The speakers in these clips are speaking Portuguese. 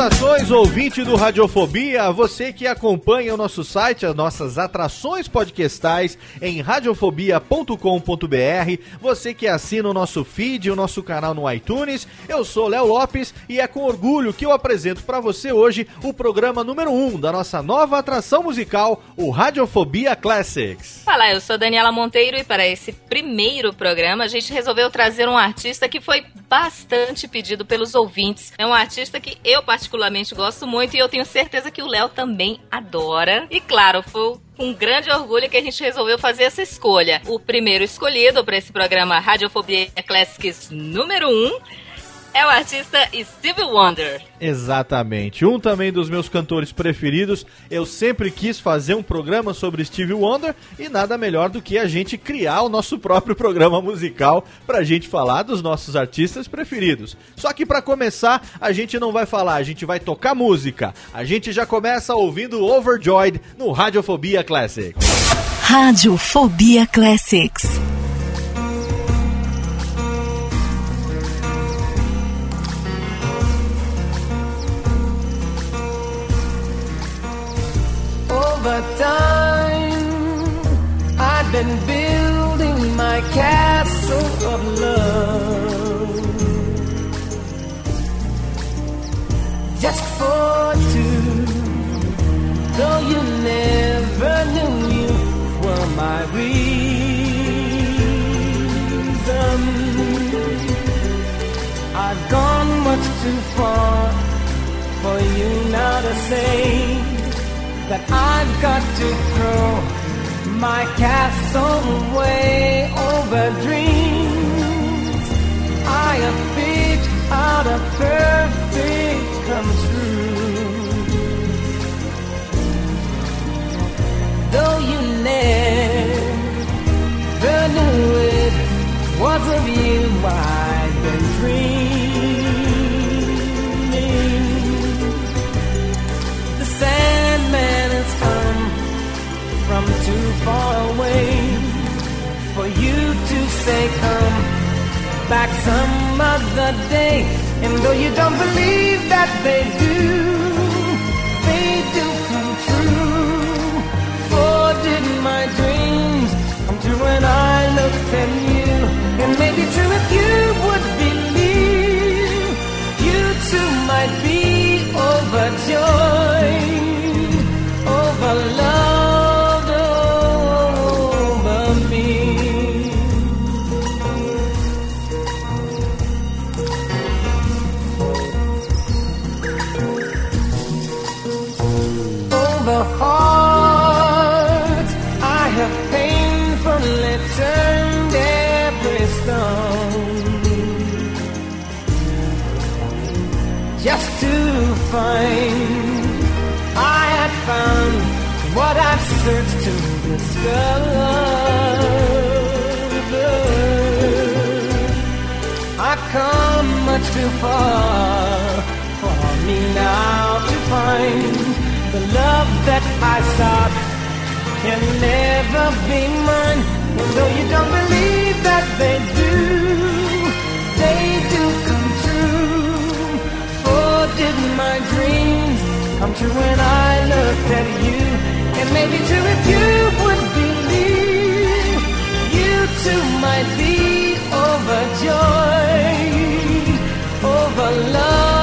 Saudações, ouvinte do Radiofobia, você que acompanha o nosso site, as nossas atrações podcastais em radiofobia.com.br, você que assina o nosso feed, o nosso canal no iTunes. Eu sou Léo Lopes e é com orgulho que eu apresento para você hoje o programa número 1 um da nossa nova atração musical, o Radiofobia Classics. Fala, eu sou Daniela Monteiro e para esse primeiro programa a gente resolveu trazer um artista que foi bastante pedido pelos ouvintes. É um artista que eu particularmente gosto muito e eu tenho certeza que o Léo também adora. E claro, foi com grande orgulho que a gente resolveu fazer essa escolha. O primeiro escolhido para esse programa Radiofobia Classics número 1 um, é o artista Stevie Wonder. Exatamente. Um também dos meus cantores preferidos. Eu sempre quis fazer um programa sobre Stevie Wonder e nada melhor do que a gente criar o nosso próprio programa musical pra gente falar dos nossos artistas preferidos. Só que para começar, a gente não vai falar, a gente vai tocar música. A gente já começa ouvindo Overjoyed no Radiofobia Classics. Radiofobia Classics. Just for two. Though you never knew you were my reason, I've gone much too far for you now to say that I've got to throw my castle away over dreams. I have picked out a perfect come true. Though you never knew it was of you I've been dreaming. The Sandman has come from too far away for you to say come back some other day. And though you don't believe that they do, find the love that I sought can never be mine. And though you don't believe that they do, they do come true. For did my dreams come true when I looked at you? And maybe too if you would believe, you too might be overjoyed, over love,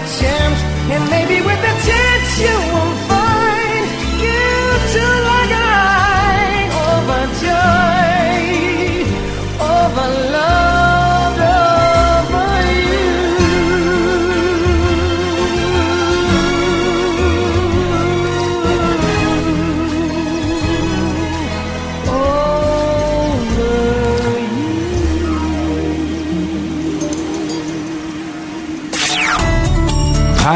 a chance, and maybe with a chance you will find you too like I overjoyed, overloved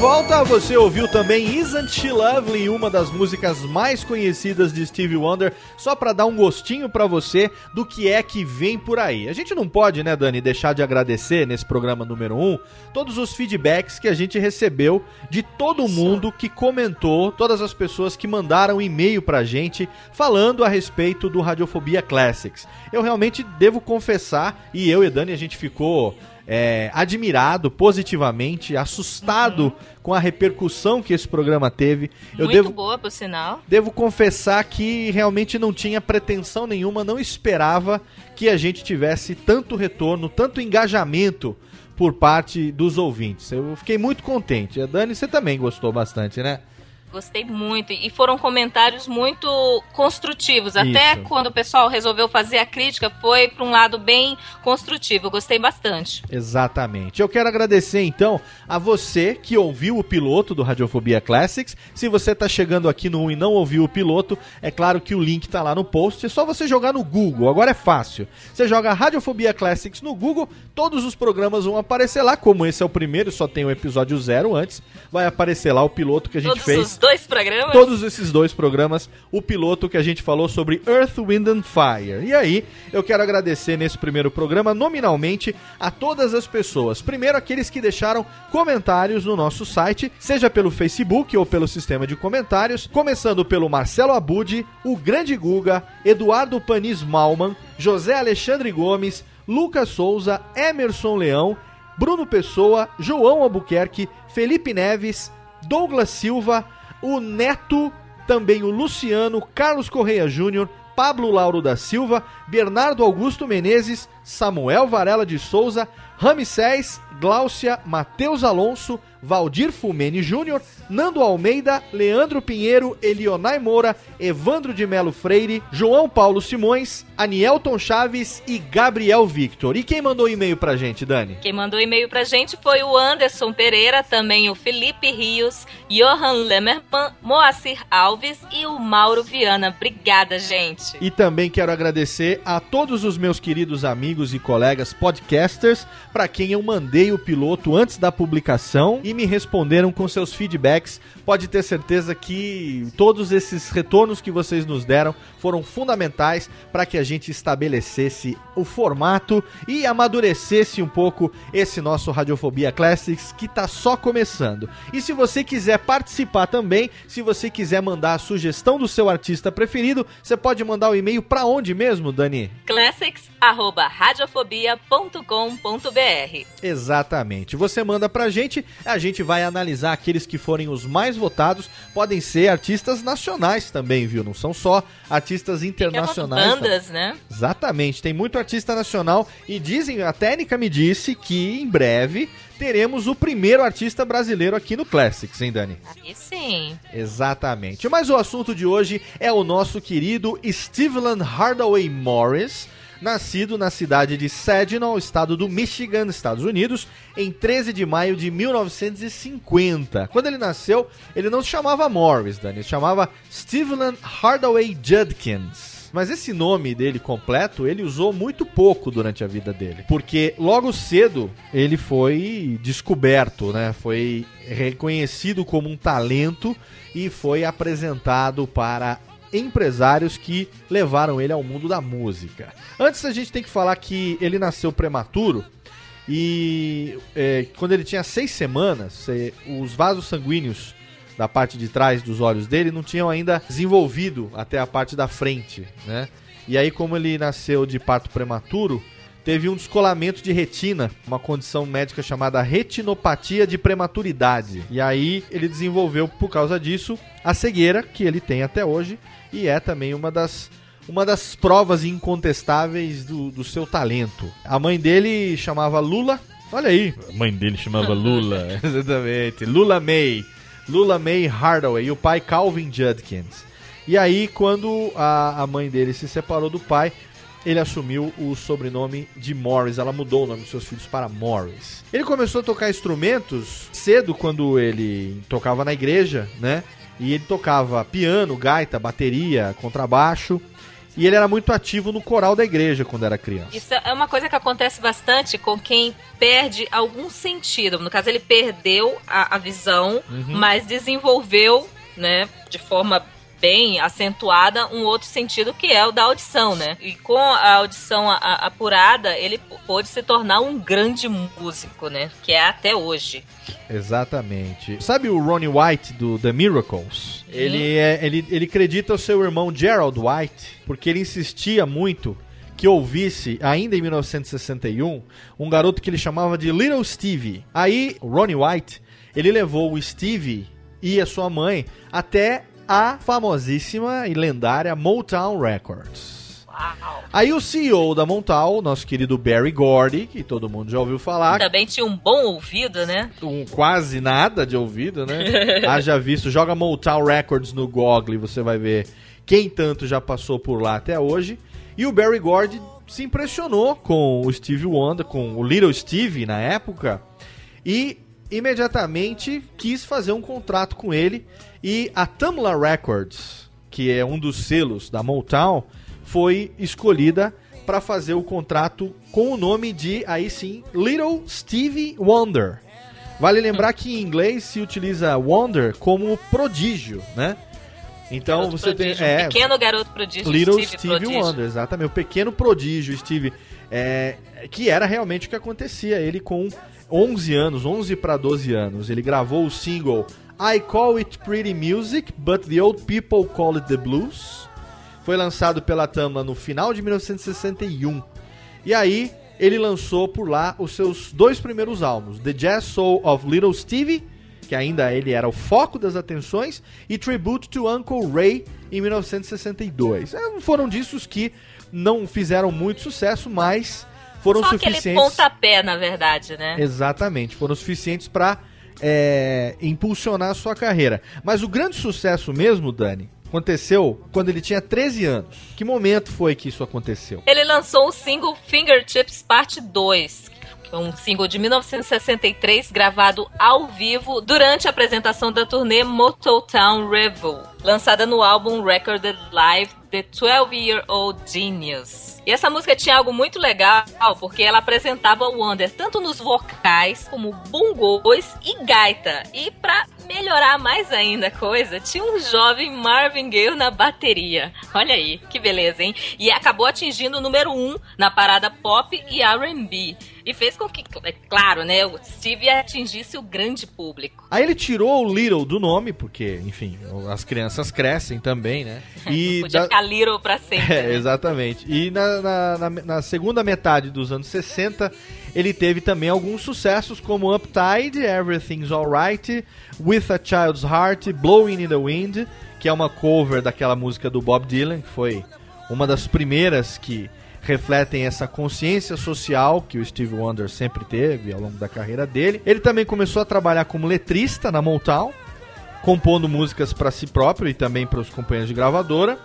Volta. Você ouviu também Isn't She Lovely, uma das músicas mais conhecidas de Stevie Wonder, só pra dar um gostinho pra você do que é que vem por aí. A gente não pode, né, Dani, deixar de agradecer nesse programa número 1 todos os feedbacks que a gente recebeu de todo mundo que comentou, todas as pessoas que mandaram e-mail pra gente falando a respeito do Radiofobia Classics. Eu realmente devo confessar, e eu e Dani a gente ficou é, admirado positivamente, assustado com a repercussão que esse programa teve. Eu Muito devo, boa, por sinal. devo confessar que realmente não tinha pretensão nenhuma, não esperava que a gente tivesse tanto retorno, tanto engajamento por parte dos ouvintes. Eu fiquei muito contente. A Dani, você também gostou bastante, né? Gostei muito. E foram comentários muito construtivos. Até Isso. quando o pessoal resolveu fazer a crítica, foi para um lado bem construtivo. Eu Gostei bastante. Exatamente. Eu quero agradecer então a você que ouviu o piloto do Radiofobia Classics. Se você está chegando aqui no 1 e não ouviu o piloto, é claro que o link está lá no post. É só você jogar no Google. Agora é fácil. Você joga Radiofobia Classics no Google, todos os programas vão aparecer lá. Como esse é o primeiro, só tem o episódio zero antes, vai aparecer lá o piloto que a gente Todos fez. Dois programas. Todos esses dois programas, o piloto que a gente falou sobre Earth, Wind and Fire. E aí, eu quero agradecer nesse primeiro programa, nominalmente, a todas as pessoas. Primeiro, aqueles que deixaram comentários no nosso site, seja pelo Facebook ou pelo sistema de comentários, começando pelo Marcelo Abud, o Grande Guga, Eduardo Panis Malman, José Alexandre Gomes, Lucas Souza, Emerson Leão, Bruno Pessoa, João Albuquerque, Felipe Neves, Douglas Silva, o Neto, também o Luciano, Carlos Correia Júnior, Pablo Lauro da Silva, Bernardo Augusto Menezes, Samuel Varela de Souza, Ramsés, Gláucia, Matheus Alonso, Valdir Fumene Júnior, Nando Almeida, Leandro Pinheiro, Elionai Moura, Evandro de Melo Freire, João Paulo Simões, Anielton Chaves e Gabriel Victor. E quem mandou e-mail pra gente, Dani? Quem mandou e-mail pra gente foi o Anderson Pereira, também o Felipe Rios, Johan Lemmerman, Moacir Alves e o Mauro Viana. Obrigada, gente. E também quero agradecer a todos os meus queridos amigos e colegas podcasters, para quem eu mandei o piloto antes da publicação e me responderam com seus feedbacks. Pode ter certeza que todos esses retornos que vocês nos deram foram fundamentais para que a gente estabelecesse o formato e amadurecesse um pouco esse nosso Radiofobia Classics que tá só começando. E se você quiser participar também, se você quiser mandar a sugestão do seu artista preferido, você pode mandar o e-mail para onde mesmo, Dani? classics@radiofobia.com.br. Exatamente. Você manda pra gente, a gente vai analisar aqueles que forem os mais votados. Podem ser artistas nacionais também, viu? Não são só artistas internacionais. tá? bandas, né? Exatamente, tem muito artista nacional e dizem, a técnica me disse que em breve teremos o primeiro artista brasileiro aqui no Classics, hein, Dani? Aí sim. Exatamente. Mas o assunto de hoje é o nosso querido Steveland Hardaway Morris, nascido na cidade de Saginaw, estado do Michigan, Estados Unidos, em 13 de maio de 1950. Quando ele nasceu, ele não se chamava Morris, Dani, ele se chamava Steveland Hardaway Judkins. Mas esse nome dele completo, ele usou muito pouco durante a vida dele. Porque logo cedo ele foi descoberto, né? Foi reconhecido como um talento e foi apresentado para empresários que levaram ele ao mundo da música. Antes a gente tem que falar que ele nasceu prematuro e é, quando ele tinha seis semanas, é, os vasos sanguíneos da parte de trás dos olhos dele não tinham ainda desenvolvido até a parte da frente, né? E aí, como ele nasceu de parto prematuro, teve um descolamento de retina, uma condição médica chamada retinopatia de prematuridade. E aí ele desenvolveu, por causa disso, a cegueira que ele tem até hoje e é também uma das uma das provas incontestáveis do, do seu talento. A mãe dele chamava Lula. Olha aí, a mãe dele chamava Lula. Exatamente, Lula May. Lula May Hardaway e o pai Calvin Judkins. E aí, quando a, a mãe dele se separou do pai, ele assumiu o sobrenome de Morris. Ela mudou o nome dos seus filhos para Morris. Ele começou a tocar instrumentos cedo quando ele tocava na igreja, né? E ele tocava piano, gaita, bateria, contrabaixo. E ele era muito ativo no coral da igreja quando era criança. Isso é uma coisa que acontece bastante com quem perde algum sentido. No caso, ele perdeu a, a visão, mas desenvolveu, né, de forma bem acentuada, um outro sentido que é o da audição, né? E com a audição a- a- apurada, ele pôde se tornar um grande músico, né? Que é até hoje. Exatamente. Sabe o Ronnie White do The Miracles? Ele, é, ele, ele acredita o seu irmão Gerald White, porque ele insistia muito que ouvisse, ainda em 1961, um garoto que ele chamava de Little Stevie. Aí, Ronnie White, ele levou o Stevie e a sua mãe até a famosíssima e lendária Motown Records. Aí o CEO da Montal, nosso querido Barry Gordy, que todo mundo já ouviu falar. Também tinha um bom ouvido, né? Um quase nada de ouvido, né? Haja visto, joga Motown Records no Google e você vai ver quem tanto já passou por lá até hoje. E o Barry Gordy se impressionou com o Steve Wonder, com o Little Steve na época, e imediatamente quis fazer um contrato com ele. E a Tamla Records, que é um dos selos da Motown, foi escolhida para fazer o contrato com o nome de, aí sim, Little Stevie Wonder. Vale lembrar que em inglês se utiliza Wonder como prodígio, né? Então Garoto você prodígio, tem. É, um pequeno garoto prodígio. Little Steve, Stevie prodígio. Wonder, exatamente. O pequeno prodígio Steve. É, que era realmente o que acontecia. Ele com 11 anos, 11 para 12 anos, ele gravou o single I Call It Pretty Music, but the Old People Call It the Blues. Foi lançado pela Tamla no final de 1961. E aí ele lançou por lá os seus dois primeiros álbuns, The Jazz Soul of Little Stevie, que ainda ele era o foco das atenções, e Tribute to Uncle Ray em 1962. É, Foram discos que não fizeram muito sucesso, mas foram Só aquele suficientes. pontapé, na verdade, né? Exatamente, foram suficientes para impulsionar a sua carreira. Mas o grande sucesso mesmo, Dani, aconteceu quando ele tinha 13 anos. Que momento foi que isso aconteceu? Ele lançou o single Fingertips Parte 2, que é um single de 1963 gravado ao vivo durante a apresentação da turnê Motown Revel, lançada no álbum Recorded Live The 12 Year Old Genius. E essa música tinha algo muito legal, porque ela apresentava o Wonder tanto nos vocais como bongos e gaita. E pra melhorar mais ainda a coisa, tinha um jovem Marvin Gaye na bateria. Olha aí, que beleza, hein? E acabou atingindo o número 1 um na parada pop e R&B. E fez com que, é claro, né, o Steve atingisse o grande público. Aí ele tirou o Little do nome, porque, enfim, as crianças crescem também, né? E Podia da- ficar Little pra sempre. É, né? exatamente. E na, na, na- na segunda metade dos anos 60, ele teve também alguns sucessos como Uptide, Everything's Alright, With a Child's Heart, Blowing in the Wind, que é uma cover daquela música do Bob Dylan, que foi uma das primeiras que refletem essa consciência social que o Steve Wonder sempre teve ao longo da carreira dele. Ele também começou a trabalhar como letrista na Motown, compondo músicas para si próprio e também para os companheiros de gravadora,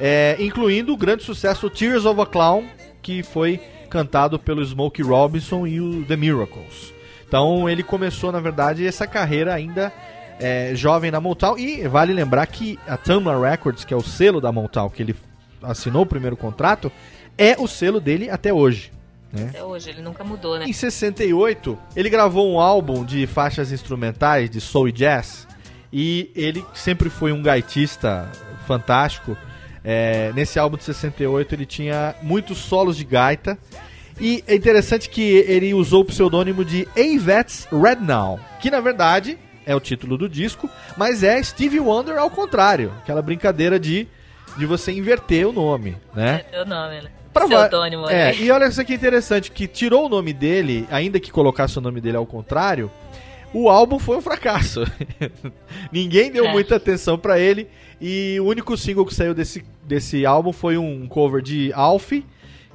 é, incluindo o grande sucesso Tears of a Clown, que foi cantado pelo Smokey Robinson e o The Miracles. Então ele começou, na verdade, essa carreira ainda é, jovem na Motown e vale lembrar que a Tamla Records, que é o selo da Motown que ele assinou o primeiro contrato, é o selo dele até hoje. Né? Até hoje, ele nunca mudou, né? Em 68, ele gravou um álbum de faixas instrumentais de soul e jazz. E ele sempre foi um gaitista fantástico. É, nesse álbum de 68 ele tinha muitos solos de gaita. E é interessante que ele usou o pseudônimo de Avets Rednow, que na verdade é o título do disco, mas é Stevie Wonder ao contrário. Aquela brincadeira de, de você inverter o nome, né? É o nome, né? Pra Pseudônimo É, ali. e olha isso aqui interessante, que tirou o nome dele, ainda que colocasse o nome dele ao contrário, o álbum foi um fracasso. Ninguém deu É. muita atenção pra ele e o único single que saiu desse, desse álbum foi um cover de Alf,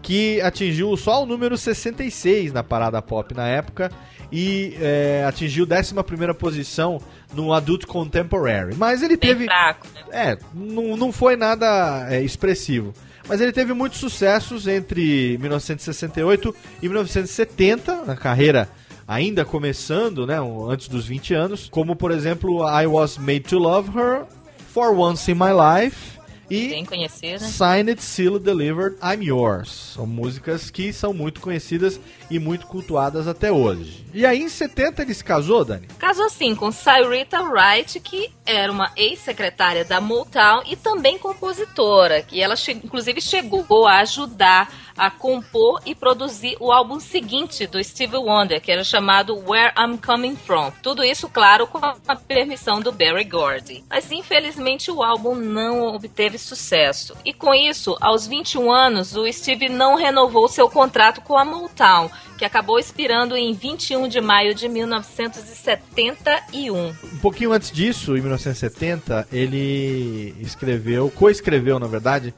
que atingiu só o número 66 na parada pop na época e é, atingiu 11ª posição no Adult Contemporary. Mas ele Bem teve... fraco, né? É, não, não foi nada é, expressivo. Mas ele teve muitos sucessos entre 1968 e 1970, na carreira ainda começando, né, antes dos 20 anos, como por exemplo I Was Made to Love Her, For Once in My Life e Bem conhecida. Signed, Sealed, Delivered, I'm Yours. São músicas que são muito conhecidas e muito cultuadas até hoje. E aí em 70 ele se casou, Dani? Casou sim com Cyrita Wright, que era uma ex-secretária da Motown e também compositora, que ela che- inclusive chegou a ajudar a compor e produzir o álbum seguinte do Stevie Wonder, que era chamado Where I'm Coming From. Tudo isso, claro, com a permissão do Barry Gordy. Mas infelizmente o álbum não obteve sucesso. E com isso, aos 21 anos, o Steve não renovou seu contrato com a Motown, que acabou expirando em 21 de maio de 1971. Um pouquinho antes disso, em 1970, ele escreveu, coescreveu, na verdade,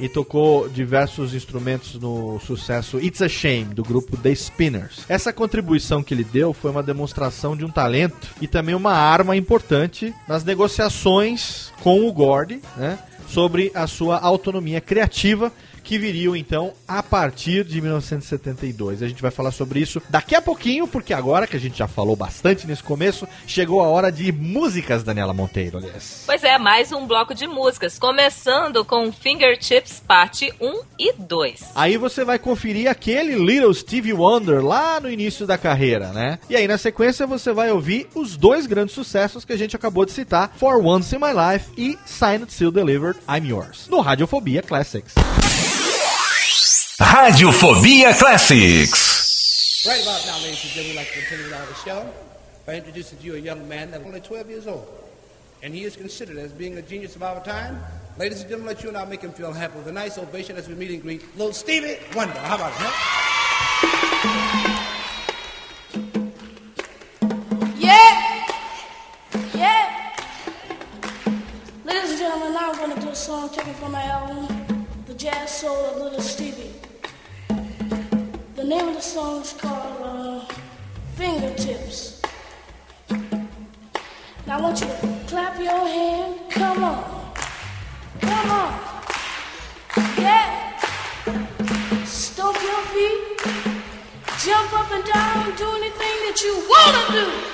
e tocou diversos instrumentos no sucesso It's a Shame do grupo The Spinners. Essa contribuição que ele deu foi uma demonstração de um talento e também uma arma importante nas negociações com o Gordy, né, sobre a sua autonomia criativa que viriam então a partir de 1972. A gente vai falar sobre isso daqui a pouquinho, porque agora que a gente já falou bastante nesse começo, chegou a hora de músicas, Daniela Monteiro, aliás. Pois é, mais um bloco de músicas, começando com Fingertips parte 1 e 2. Aí você vai conferir aquele Little Stevie Wonder lá no início da carreira, né? E aí na sequência você vai ouvir os dois grandes sucessos que a gente acabou de citar, For Once in My Life e Signed Seal Delivered, I'm Yours, no Radiofobia Classics. Radiofobia Classics. Right about now, ladies and gentlemen, we'd like to continue our show by introducing to you a young man that's only 12 years old. And he is considered as being a genius of our time. Ladies and gentlemen, let you and I make him feel happy with a nice ovation as we meet and greet little Stevie Wonder. How about that? Yeah! Yeah! Ladies and gentlemen, now I'm going to do a song taken from my album, The Jazz Soul of Little Stevie. The name of the song is called uh, Fingertips. Now I want you to clap your hand. Come on. Come on. Yeah. Stomp your feet. Jump up and down. Do anything that you want to do.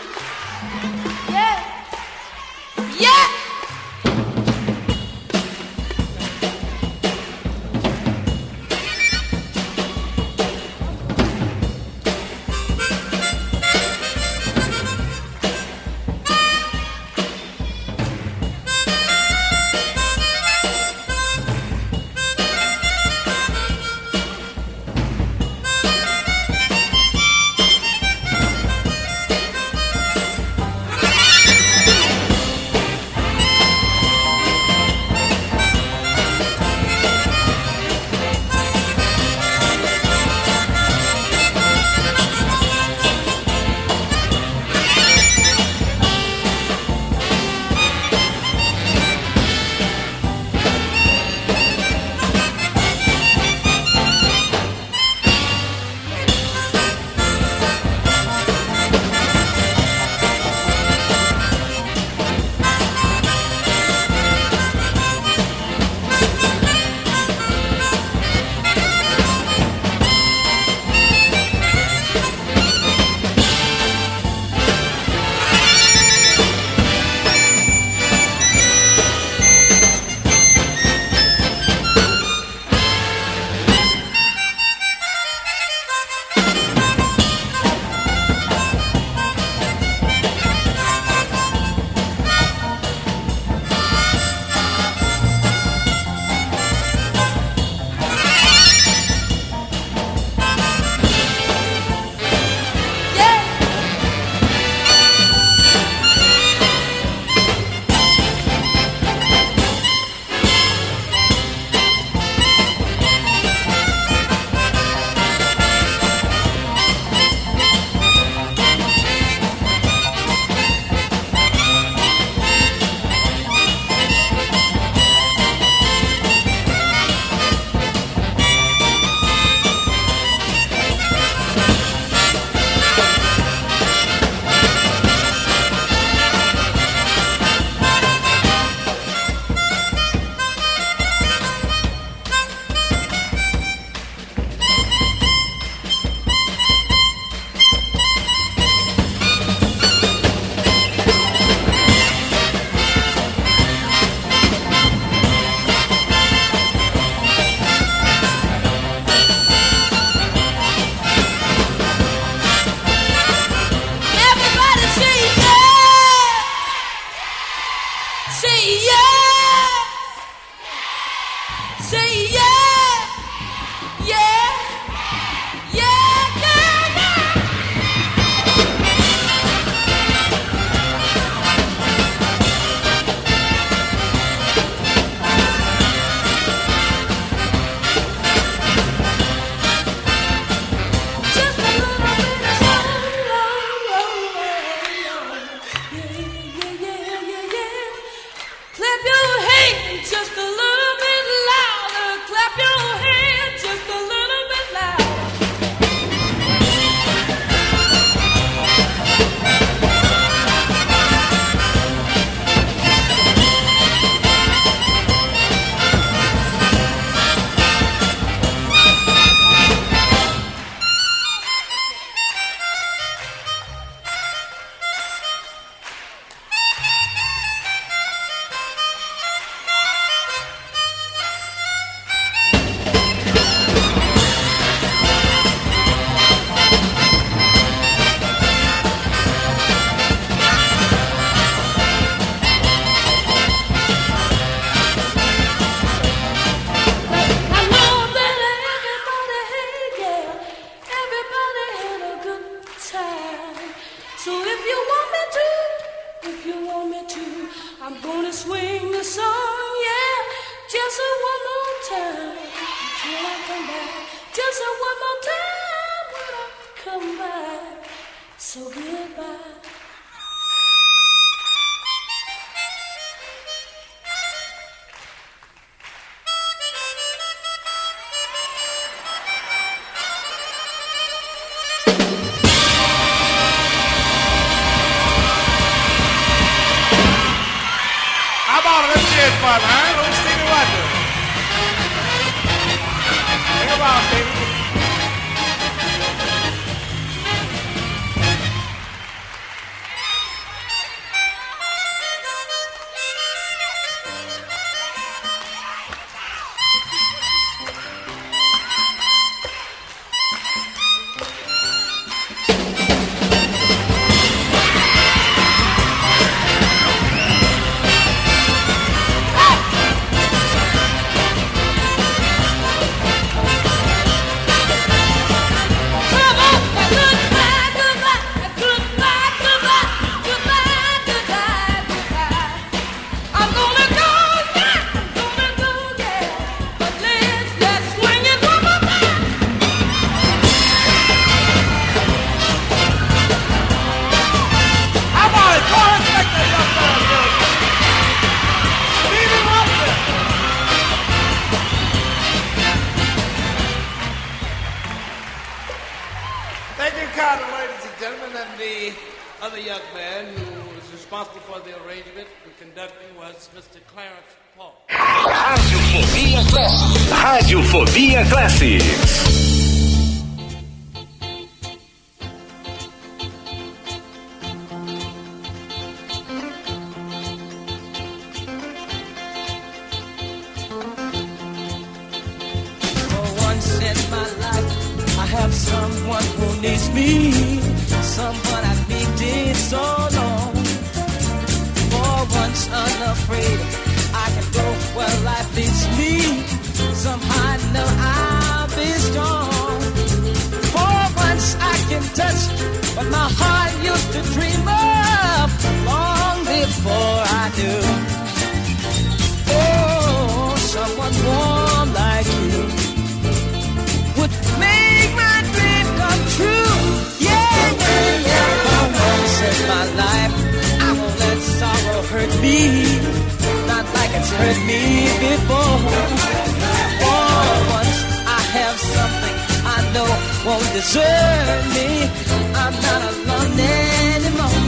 once in my life I have someone who needs me, someone I've needed so long. For once unafraid, I can go where life leads me. Somehow I know I'll be strong. For once I can touch what my heart used to dream of long before I knew. Oh, someone warm. not like it's hurt me before. For once I have something I know won't desert me. I'm not alone anymore.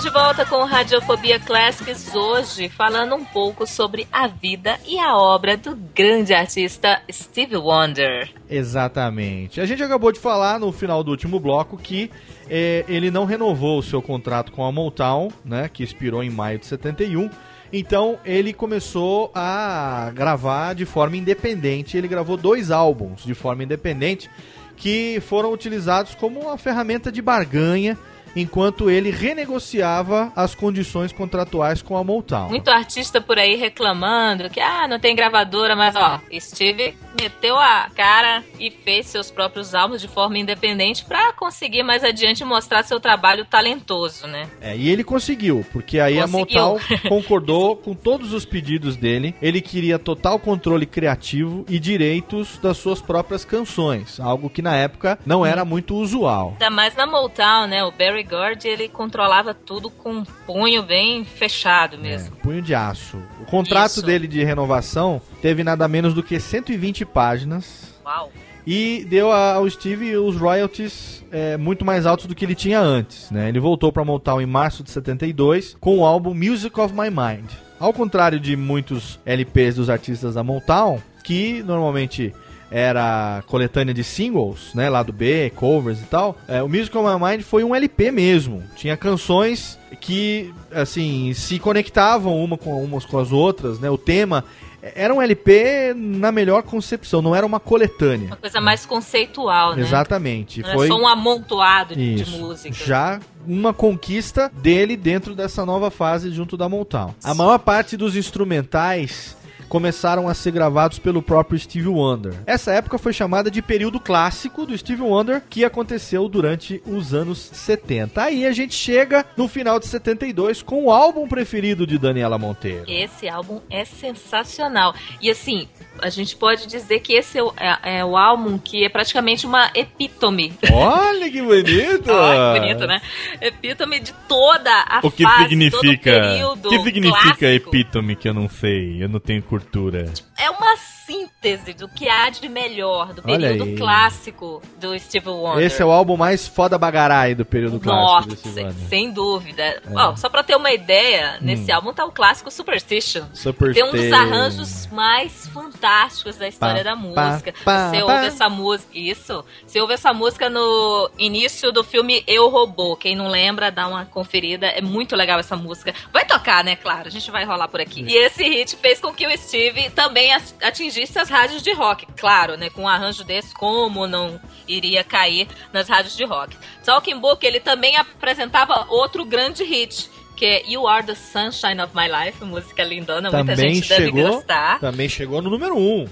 Estamos de volta com Radiofobia Classics hoje, falando um pouco sobre a vida e a obra do grande artista Steve Wonder. Exatamente. A gente acabou de falar no final do último bloco que eh, ele não renovou o seu contrato com a Motown, né, que expirou em maio de 71. Então ele começou a gravar de forma independente. Ele gravou dois álbuns de forma independente que foram utilizados como uma ferramenta de barganha enquanto ele renegociava as condições contratuais com a Motown. Muito artista por aí reclamando que ah, não tem gravadora, mas ó, Steve meteu a cara e fez seus próprios álbuns de forma independente para conseguir mais adiante mostrar seu trabalho talentoso, né? É, e ele conseguiu, porque aí conseguiu. a Motown concordou com todos os pedidos dele. Ele queria total controle criativo e direitos das suas próprias canções, algo que na época não era muito usual. Ainda mais na Motown, né? O Barry Gordy, ele controlava tudo com um punho bem fechado mesmo. É, punho de aço. O contrato Isso. dele de renovação teve nada menos do que 120 páginas. Uau! E deu ao Steve os royalties é, muito mais altos do que ele tinha antes. Né? Ele voltou para Motown em março de 72 com o álbum Music of My Mind. Ao contrário de muitos LPs dos artistas da Motown, que normalmente era coletânea de singles, né, lado B, covers e tal. É, o Music of My Mind foi um LP mesmo. Tinha canções que, assim, se conectavam uma com umas com as outras, né? O tema era um LP na melhor concepção, não era uma coletânea. Uma coisa mais conceitual, né? Exatamente. Não foi só um amontoado Isso. de música. Já uma conquista dele dentro dessa nova fase junto da Motown. A maior parte dos instrumentais começaram a ser gravados pelo próprio Steve Wonder. Essa época foi chamada de período clássico do Steve Wonder, que aconteceu durante os anos 70. Aí a gente chega no final de 72 com o álbum preferido de Daniela Monteiro. Esse álbum é sensacional. E assim, a gente pode dizer que esse é o, é, é o álbum que é praticamente uma epítome. Olha que bonito! Olha que bonito, né? Epítome de toda a o que fase, significa, O que significa clássico. epítome que eu não sei? Eu não tenho cultura. É uma síntese do que há de melhor do período clássico do Steve Wonder. Esse é o álbum mais foda bagarai do período Nossa, clássico Wonder. Sem dúvida. É. Oh, só pra ter uma ideia, nesse hum. álbum tá o clássico Superstition. Superstition. Tem um dos arranjos mais fantásticos da história pá, da música. Pá, você pá, ouve essa música. Isso. Você ouve essa música no início do filme Eu Robô. Quem não lembra, dá uma conferida. É muito legal essa música. Vai tocar, né? Claro, a gente vai rolar por aqui. E esse hit fez com que o Steve também atingisse as rádios de rock. Claro, né? Com um arranjo desse, como não iria cair nas rádios de rock. Talking Book, ele também apresentava outro grande hit que é You Are the Sunshine of My Life, música lindona, também muita gente chegou, deve gostar. Também chegou no número 1. Um,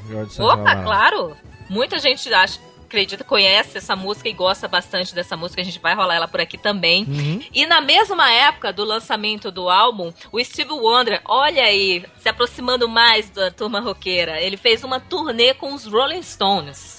Opa, claro! Muita gente acha, acredita, conhece essa música e gosta bastante dessa música. A gente vai rolar ela por aqui também. Uhum. E na mesma época do lançamento do álbum, o Steve Wonder, olha aí, se aproximando mais da turma roqueira, ele fez uma turnê com os Rolling Stones.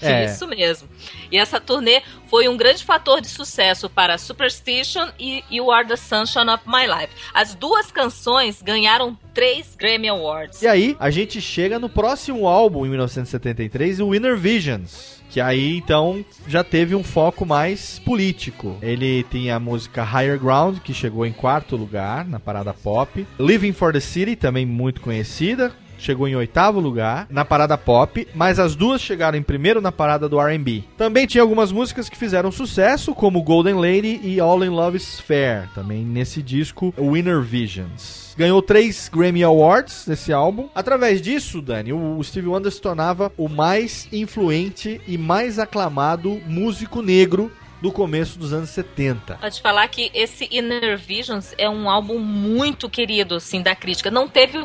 É. Isso mesmo. E essa turnê foi um grande fator de sucesso para Superstition e You Are the Sunshine of My Life. As duas canções ganharam três Grammy Awards. E aí, a gente chega no próximo álbum, em 1973, o Winner Visions. Que aí então já teve um foco mais político. Ele tem a música Higher Ground, que chegou em quarto lugar na parada pop. Living for the City, também muito conhecida, chegou em oitavo lugar na parada pop, mas as duas chegaram em primeiro na parada do R&B. Também tinha algumas músicas que fizeram sucesso, como Golden Lady e All in Love is Fair, também nesse disco Winner Visions. Ganhou três Grammy Awards nesse álbum. Através disso, Dani, o Steve Wonder se tornava o mais influente e mais aclamado músico negro do começo dos anos 70. Pode falar que esse Inner Visions é um álbum muito querido, assim, da crítica. Não teve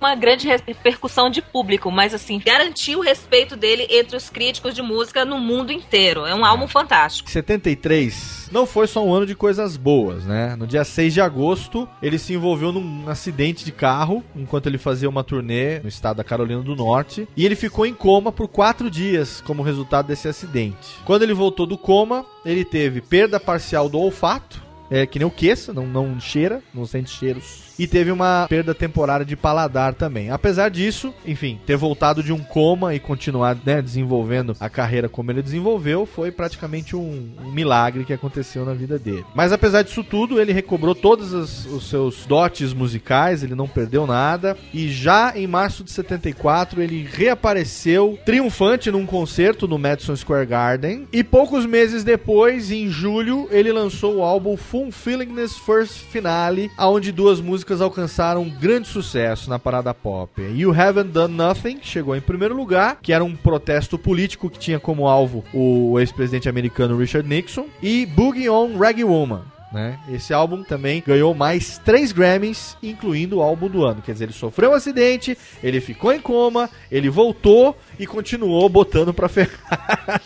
uma grande repercussão de público, mas, assim, garantiu o respeito dele entre os críticos de música no mundo inteiro. É um álbum fantástico. 73 não foi só um ano de coisas boas, né? No dia 6 de agosto, ele se envolveu num acidente de carro enquanto ele fazia uma turnê no estado da Carolina do Norte e ele ficou em coma por quatro dias como resultado desse acidente. Quando ele voltou do coma, ele teve perda parcial do olfato, é que nem o queça, não, não cheira, não sente cheiros. E teve uma perda temporária de paladar também. Apesar disso, enfim, ter voltado de um coma e continuar né, desenvolvendo a carreira como ele desenvolveu, foi praticamente um, um milagre que aconteceu na vida dele. Mas apesar disso tudo, ele recobrou todos os, os seus dotes musicais, ele não perdeu nada. E já em março de 74, ele reapareceu triunfante num concerto no Madison Square Garden. E poucos meses depois, em julho, ele lançou o álbum Fulfillingness First Finale, onde duas músicas alcançaram um grande sucesso na parada pop. You Haven't Done Nothing chegou em primeiro lugar, que era um protesto político que tinha como alvo o ex-presidente americano Richard Nixon, e Boogie On Reggae Woman. Né? Esse álbum também ganhou mais três Grammys, incluindo o álbum do ano. Quer dizer, ele sofreu um acidente, ele ficou em coma, ele voltou e continuou botando pra ferrar.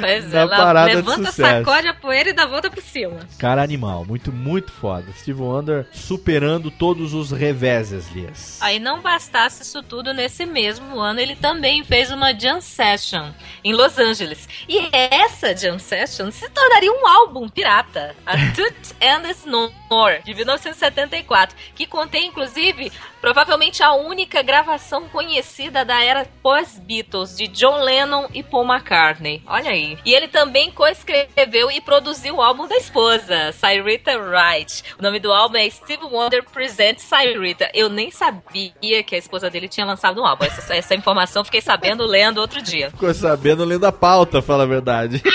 Pois é, parada de levanta, sucesso. sacode a poeira e dá volta por cima. Cara animal, muito, muito foda. Steve Wonder superando todos os reveses, Lias. Aí não bastasse isso tudo, nesse mesmo ano ele também fez uma jam session em Los Angeles. E essa jam session se tornaria um álbum pirata, a Toot and Snore, de 1974, que contém inclusive provavelmente a única gravação conhecida da era pós-Beatles de John Lennon e Paul McCartney. Olha aí. E ele também coescreveu e produziu o álbum da esposa, Cyrita Wright. O nome do álbum é Steve Wonder Presents Cyrita. Eu nem sabia que a esposa dele tinha lançado um álbum. Essa, essa informação fiquei sabendo lendo outro dia. Ficou sabendo lendo a pauta, fala a verdade.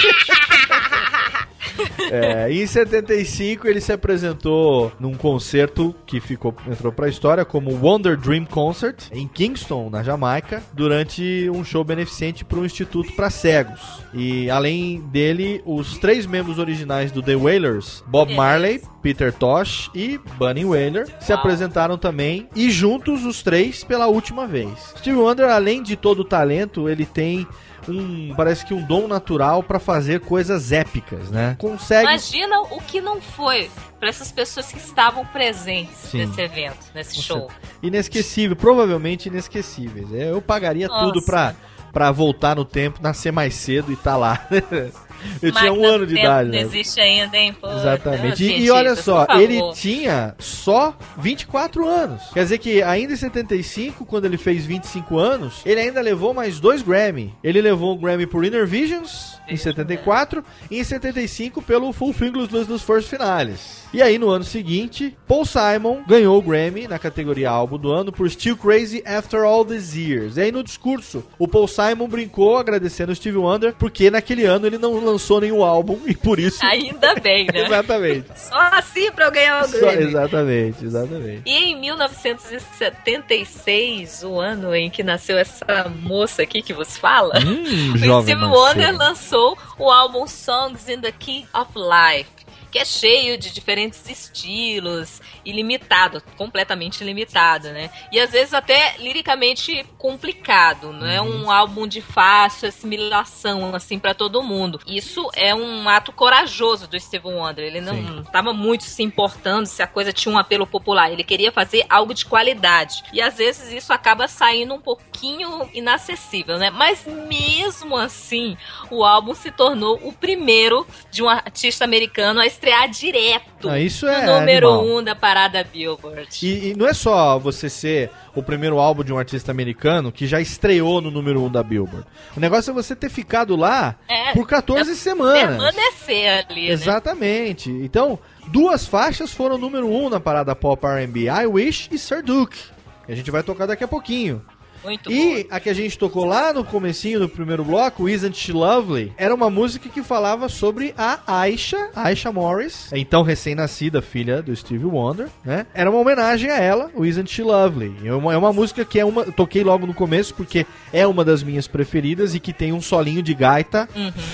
É, em 75 ele se apresentou num concerto que ficou entrou pra história como Wonder Dream Concert em Kingston, na Jamaica, durante um show beneficente para um instituto para cegos. E além dele, os três membros originais do The Wailers, Bob Marley, Peter Tosh e Bunny Wailer, se apresentaram também e juntos os três pela última vez. Steve Wonder, além de todo o talento, ele tem um, parece que um dom natural pra fazer coisas épicas, né? Consegue Imagina o que não foi para essas pessoas que estavam presentes Sim. nesse evento, nesse show. inesquecível, provavelmente inesquecíveis. É, Eu pagaria Nossa. tudo pra, pra voltar no tempo, nascer mais cedo e tá lá. Eu tinha um ano de idade. Não né? existe ainda, hein? Pô, Exatamente. E, e olha só, ele tinha só 24 anos. Quer dizer que ainda em 75, quando ele fez 25 anos, ele ainda levou mais dois Grammy. Ele levou o Grammy por Inner Visions em 74 e em 75 pelo Full Fingers dos, dos First Finales. E aí no ano seguinte, Paul Simon ganhou o Grammy na categoria álbum do ano por Still Crazy After All These Years. E aí no discurso, o Paul Simon brincou agradecendo o Steve Wonder porque naquele ano ele não lançou nenhum álbum e por isso Ainda bem, né? Exatamente. Só assim pra eu ganhar o Só- Grammy. exatamente, exatamente. E em 1976, o ano em que nasceu essa moça aqui que vos fala, Hum, o Steve Wonder lançou o álbum Songs in the Key of Life, que é cheio de diferentes estilos, ilimitado, completamente ilimitado, né? E às vezes até liricamente complicado, não é Uhum. um álbum de fácil assimilação assim para todo mundo. Isso é um ato corajoso do Steve Wonder. Ele não estava muito se importando se a coisa tinha um apelo popular. Ele queria fazer algo de qualidade. E às vezes isso acaba saindo um pouquinho inacessível, né? Mas mesmo assim, o álbum se tornou o primeiro de um artista americano a estrear direto Ah, isso no é número animal. um da parada Billboard. E, e não é só você ser o primeiro álbum de um artista americano que já estreou no número 1 um da Billboard. O negócio é você ter ficado lá É, por 14 semanas. Permanecer ali, né? Exatamente. Então, duas faixas foram número 1 um na parada pop R&B, I Wish e Sir Duke. que A gente vai tocar daqui a pouquinho. Muito E a que a gente tocou lá no comecinho do primeiro bloco, Isn't She Lovely, era uma música que falava sobre a Aisha, Aisha Morris, então recém-nascida filha do Stevie Wonder, né? Era uma homenagem a ela, o Isn't She Lovely. É uma, é uma música que é uma, eu toquei logo no começo porque é uma das minhas preferidas e que tem um solinho de gaita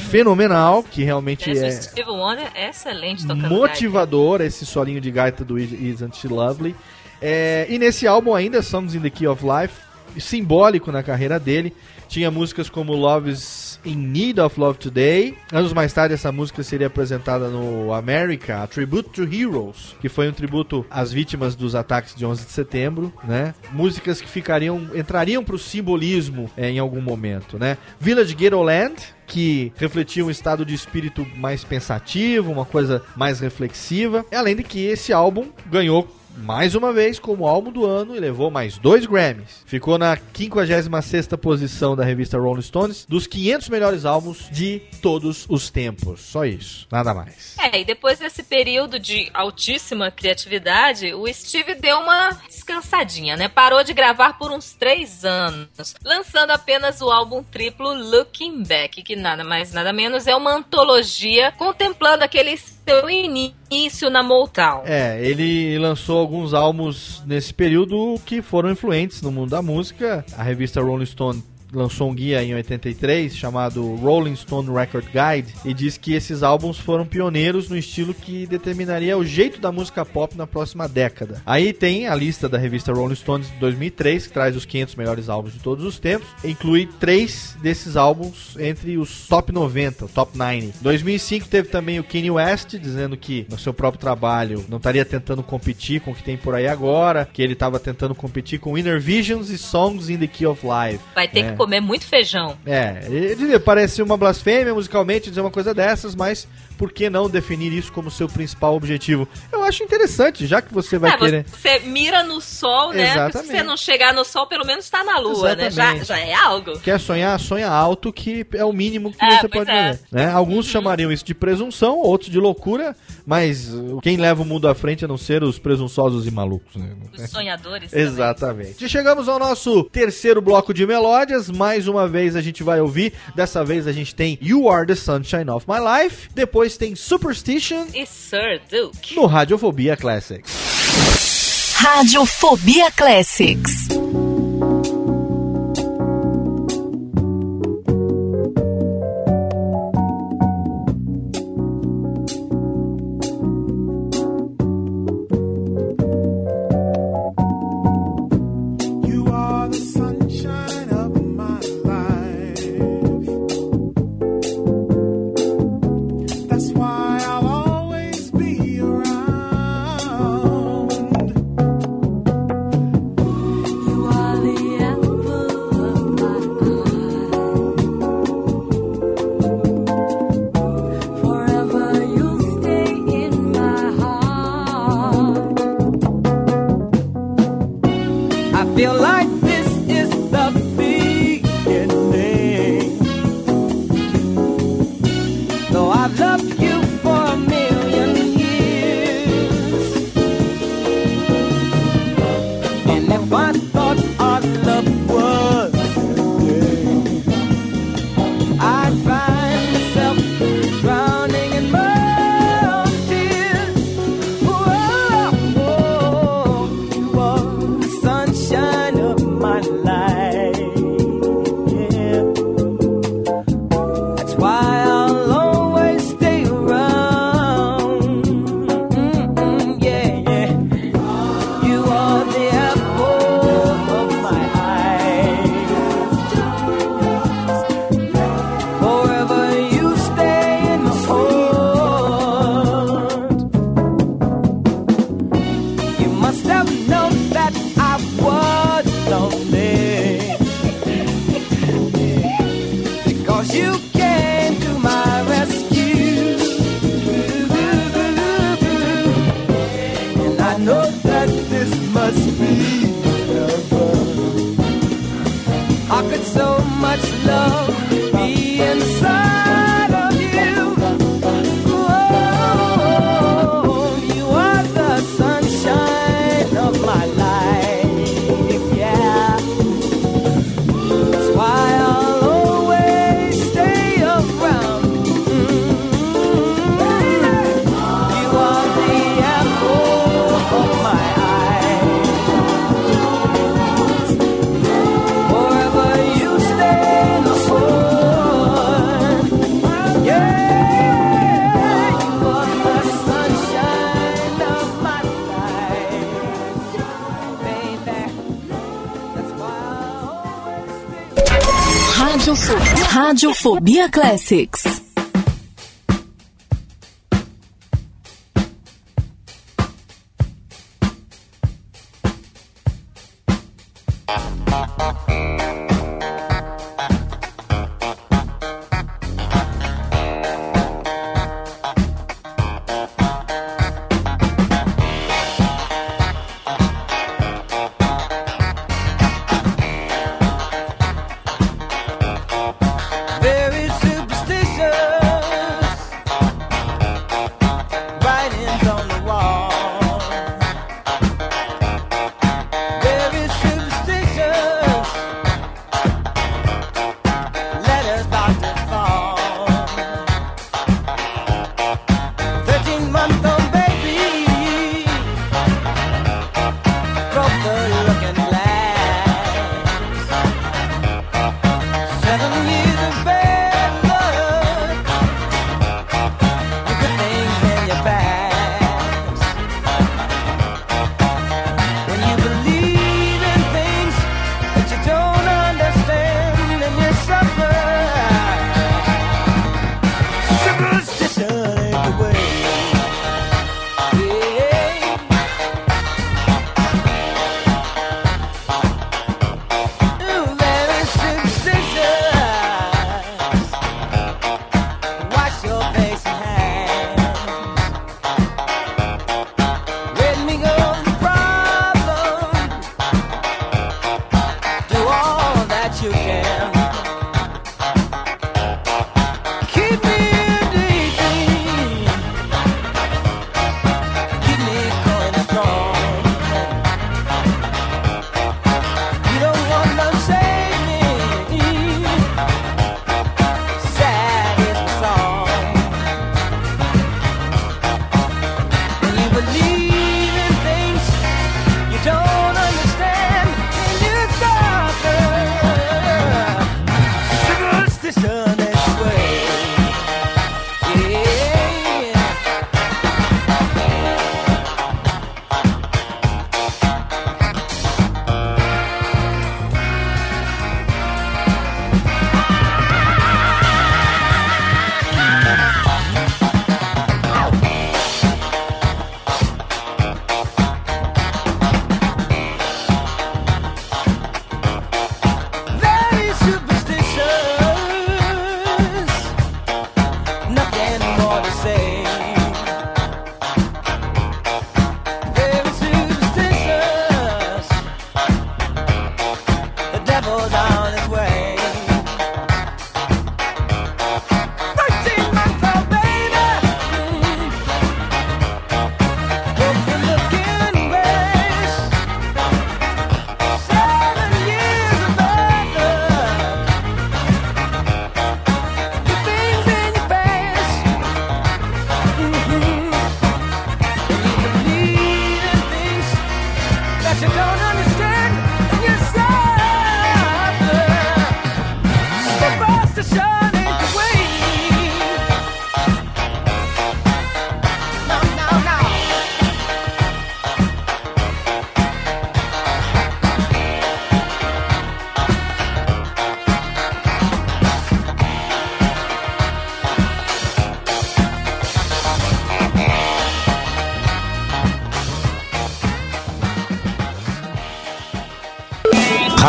fenomenal, que realmente Esse é Steve Wonder é excelente tocando motivador esse solinho de gaita do Is- Isn't She Lovely. É, e nesse álbum ainda, Songs in the Key of Life, simbólico na carreira dele, Tinha músicas como Love's in Need of Love Today. Anos mais tarde, essa música seria apresentada no America, Tribute to Heroes, que foi um tributo às vítimas dos ataques de 11 de setembro, né? Músicas que ficariam, entrariam pro simbolismo é, em algum momento, né? Village Ghetto Land, que refletia um estado de espírito mais pensativo, uma coisa mais reflexiva. Além de que esse álbum ganhou mais uma vez como álbum do ano e levou mais dois Grammys. Ficou na 56ª posição da revista Rolling Stones dos 500 melhores álbuns de todos os tempos. Só isso, nada mais. É, e depois desse período de altíssima criatividade, o Steve deu uma descansadinha, né? Parou de gravar por uns três anos, lançando apenas o álbum triplo Looking Back, que nada mais nada menos é uma antologia contemplando aquele seu início na Motown. É, ele lançou alguns álbuns nesse período que foram influentes no mundo da música. A revista Rolling Stone lançou um guia em 83 chamado Rolling Stone Record Guide e diz que esses álbuns foram pioneiros no estilo que determinaria o jeito da música pop na próxima década. Aí tem a lista da revista Rolling Stones de 2003 que traz os 500 melhores álbuns de todos os tempos, inclui três desses álbuns entre os top 90, o top 90. 2005 teve também o Kanye West dizendo que no seu próprio trabalho não estaria tentando competir com o que tem por aí agora, que ele estava tentando competir com Inner Visions e Songs in the Key of Life. Vai ter que comer muito feijão. É, ele parece uma blasfêmia musicalmente dizer uma coisa dessas, mas por que não definir isso como seu principal objetivo? Eu acho interessante, já que você vai É, querer. Você mira no sol, né? Exatamente. Se você não chegar no sol, pelo menos tá na lua, né? Já, Exatamente. já é algo. Quer sonhar, sonha alto, que é o mínimo que É, você pode é. Né? Alguns chamariam isso de presunção, outros de loucura, mas quem leva o mundo à frente a não ser os presunçosos e malucos. Né? Os sonhadores. também. Exatamente. E chegamos ao nosso terceiro bloco de melódias. Mais uma vez a gente vai ouvir. Dessa vez a gente tem You Are the Sunshine of My Life. Depois tem Superstition E Sir Duke. no Radiofobia Classics. Radiofobia Classics. Radiofobia Classics.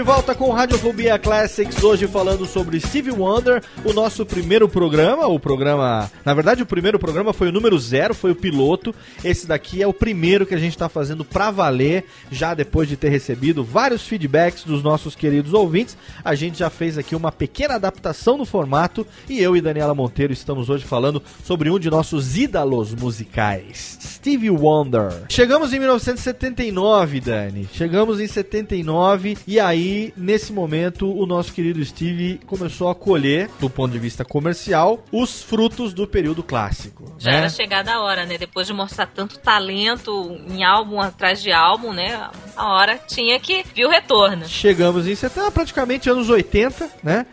De volta com Radiofobia Classics, hoje falando sobre Stevie Wonder, o nosso primeiro programa, o programa... Na verdade, o primeiro programa foi o número zero, foi o piloto. Esse daqui é o primeiro que a gente está fazendo pra valer, já depois de ter recebido vários feedbacks dos nossos queridos ouvintes. A gente já fez aqui uma pequena adaptação no formato e eu e Daniela Monteiro estamos hoje falando sobre um de nossos ídolos musicais, Stevie Wonder. Chegamos em 1979, Dani. Chegamos em 79 e aí, nesse momento, o nosso querido Steve começou a colher, do ponto de vista comercial, os frutos do período clássico. Já né? era chegada a hora, né? Depois de mostrar tanto talento em álbum atrás de álbum, né? A hora tinha que vir o retorno. Chegamos em 70, praticamente anos 80, né?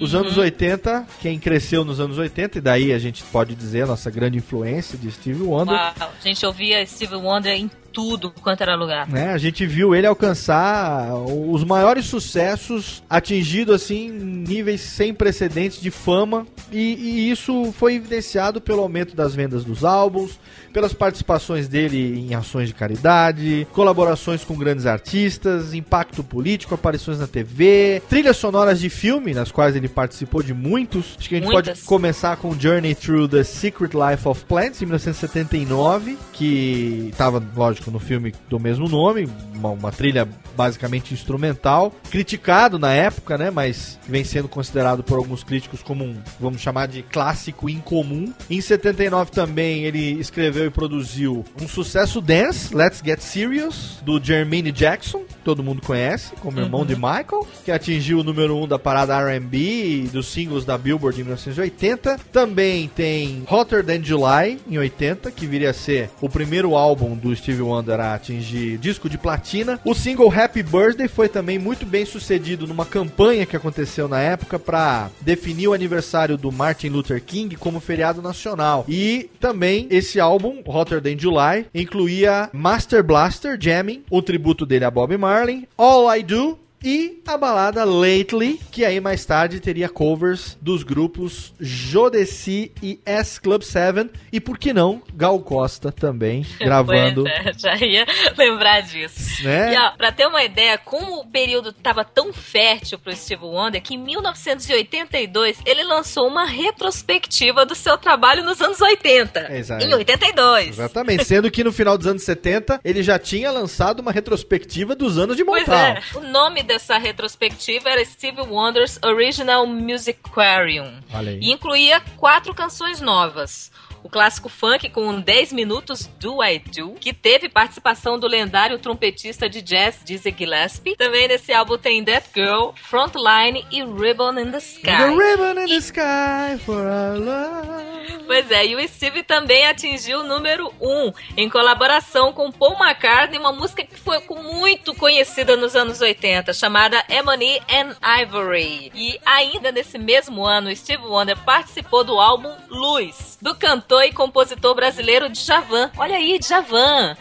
Os Uhum. anos 80, quem cresceu nos anos 80, e daí a gente pode dizer a nossa grande influência de Steve Wonder. Uau, a gente ouvia Steve Wonder em tudo quanto era lugar. né? A gente viu ele alcançar os maiores sucessos, atingido assim níveis sem precedentes de fama, e, e isso foi evidenciado pelo aumento das vendas dos álbuns, pelas participações dele em ações de caridade, colaborações com grandes artistas, impacto político, aparições na TV, trilhas sonoras de filme, nas quais ele participou de muitos. Acho que a gente Muitas. pode começar com Journey Through the Secret Life of Plants, em 1979, que estava, lógico, no filme do mesmo nome, uma, uma trilha basicamente instrumental, criticado na época, né, mas vem sendo considerado por alguns críticos como um, vamos chamar de clássico incomum. Em 79 também ele escreveu e produziu um sucesso dance, Let's Get Serious, do Jermaine Jackson, todo mundo conhece, como irmão de Michael, que atingiu o número 1 um da parada R&B dos singles da Billboard em 1980. Também tem Hotter Than July, em 80, que viria a ser o primeiro álbum do Stevie Wonder a atingir disco de platina. O single Happy Birthday foi também muito bem sucedido numa campanha que aconteceu na época para definir o aniversário do Martin Luther King como feriado nacional. E também esse álbum, Hotter Than July, incluía Master Blaster Jamming, o tributo dele a Bob Marley, All I Do e a balada Lately, que aí mais tarde teria covers dos grupos Jodeci e S Club 7 e por que não Gal Costa também gravando Pois é, já ia lembrar disso. né? E ó, pra ter uma ideia, como o período tava tão fértil pro Steve Wonder, que em 1982 ele lançou uma retrospectiva do seu trabalho nos anos 80. Exato. Em 82. Exatamente, sendo que no final dos anos 70 ele já tinha lançado uma retrospectiva dos anos de Pois Motown. é, o nome dessa retrospectiva era Steve Wonder's Original Musicarium. E incluía quatro canções novas. O clássico funk com 10 minutos Do I Do, que teve participação do lendário trompetista de jazz Dizzy Gillespie. Também nesse álbum tem That Girl, Frontline e Ribbon in the Sky. The ribbon in the sky for our love. Pois é, e o Steve também atingiu o número 1 um, em colaboração com Paul McCartney, uma música que foi muito conhecida nos anos 80, chamada Ebony and Ivory. E ainda nesse mesmo ano, Steve Wonder participou do álbum Luz, do cantor e compositor brasileiro Djavan. Olha aí, Djavan!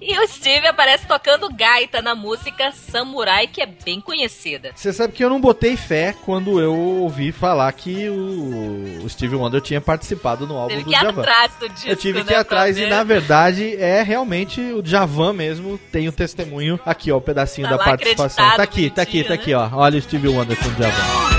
E o Steve aparece tocando gaita na música Samurai, que é bem conhecida. Você sabe que eu não botei fé quando eu ouvi falar que o, Steve Wonder tinha participado no álbum do que ir Djavan. atrás do disco, Eu tive que né, ir atrás e na verdade é realmente o Djavan mesmo tem o testemunho aqui ó, o pedacinho Tá da participação. Tá aqui, tá aqui, tá aqui, ó. Olha o Steve Wonder com o Djavan.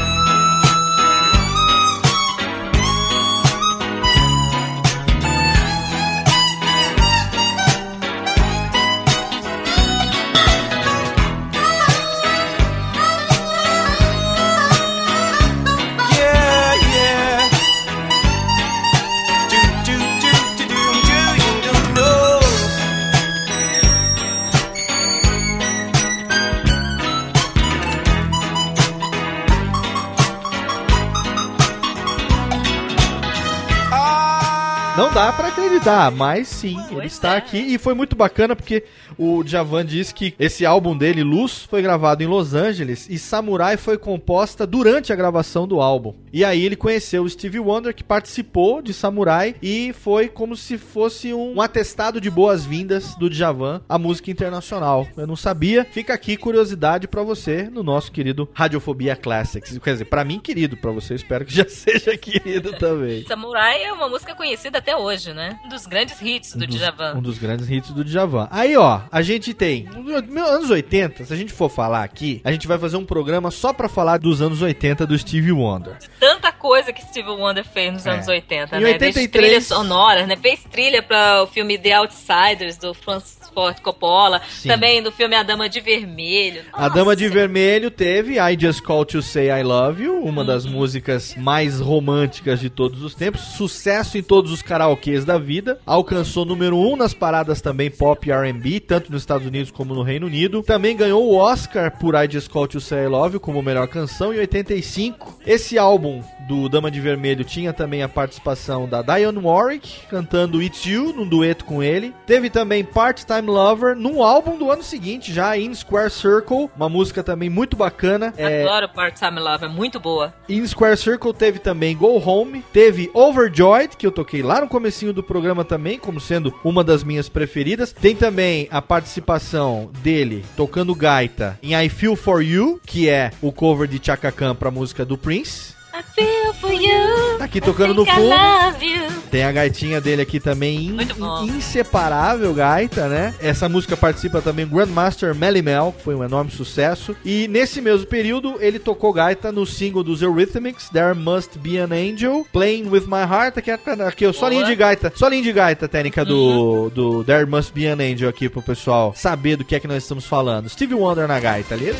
Acreditar, mas sim, ele está aqui e foi muito bacana porque o Djavan disse que esse álbum dele, Luz, foi gravado em Los Angeles e Samurai foi composta durante a gravação do álbum. E aí ele conheceu o Stevie Wonder que participou de Samurai e foi como se fosse um, atestado de boas-vindas do Djavan à música internacional. Eu não sabia. Fica aqui curiosidade pra você no nosso querido Radiofobia Classics. Quer dizer, pra mim querido, pra você espero que já seja querido também. Samurai é uma música conhecida até hoje, né? Um dos grandes hits do um dos, Djavan. Um dos grandes hits do Djavan. Aí, ó, a gente tem. nos Anos 80, se a gente for falar aqui, a gente vai fazer um programa só pra falar dos anos 80 do Stevie Wonder. Tanta coisa que Steve Wonder fez nos É. anos 80, Em né? 83 Desde trilhas sonoras, né? Fez trilha para o filme The Outsiders, do Francis Ford Coppola. Sim. Também do filme A Dama de Vermelho. A Dama de Nossa, Vermelho teve I Just Call to Say I Love You, uma das Uhum. músicas mais românticas de todos os tempos, sucesso em todos os karaokês da vida, alcançou número 1 um nas paradas também pop e R&B, tanto nos Estados Unidos como no Reino Unido. Também ganhou o Oscar por I Just Call to Say I Love You como melhor canção em 85. Esse álbum do Dama de Vermelho tinha também a participação da Dionne Warwick cantando It's You num dueto com ele. Teve também Part-Time Lover num álbum do ano seguinte, já In Square Circle, uma música também muito bacana. É, Adoro Part-Time Love, é muito boa. In Square Circle teve também Go Home, teve Overjoyed, que eu toquei lá no comecinho do programa também, como sendo uma das minhas preferidas. Tem também a participação dele tocando gaita em I Feel For You, que é o cover de Chaka Khan pra música do Prince. I feel for you. Tá aqui tocando I no fundo. love you. Tem a gaitinha dele aqui também, in- Muito bom. inseparável gaita, né? Essa música participa também Grandmaster Melly Mel, que foi um enorme sucesso. E nesse mesmo período, ele tocou gaita no single dos Eurythmics, There Must Be an Angel, Playing With My Heart. Aqui, aqui ó, solinho Boa. de gaita, solinho de gaita técnica do, do There Must Be an Angel aqui pro pessoal saber do que é que nós estamos falando. Stevie Wonder na gaita, ali.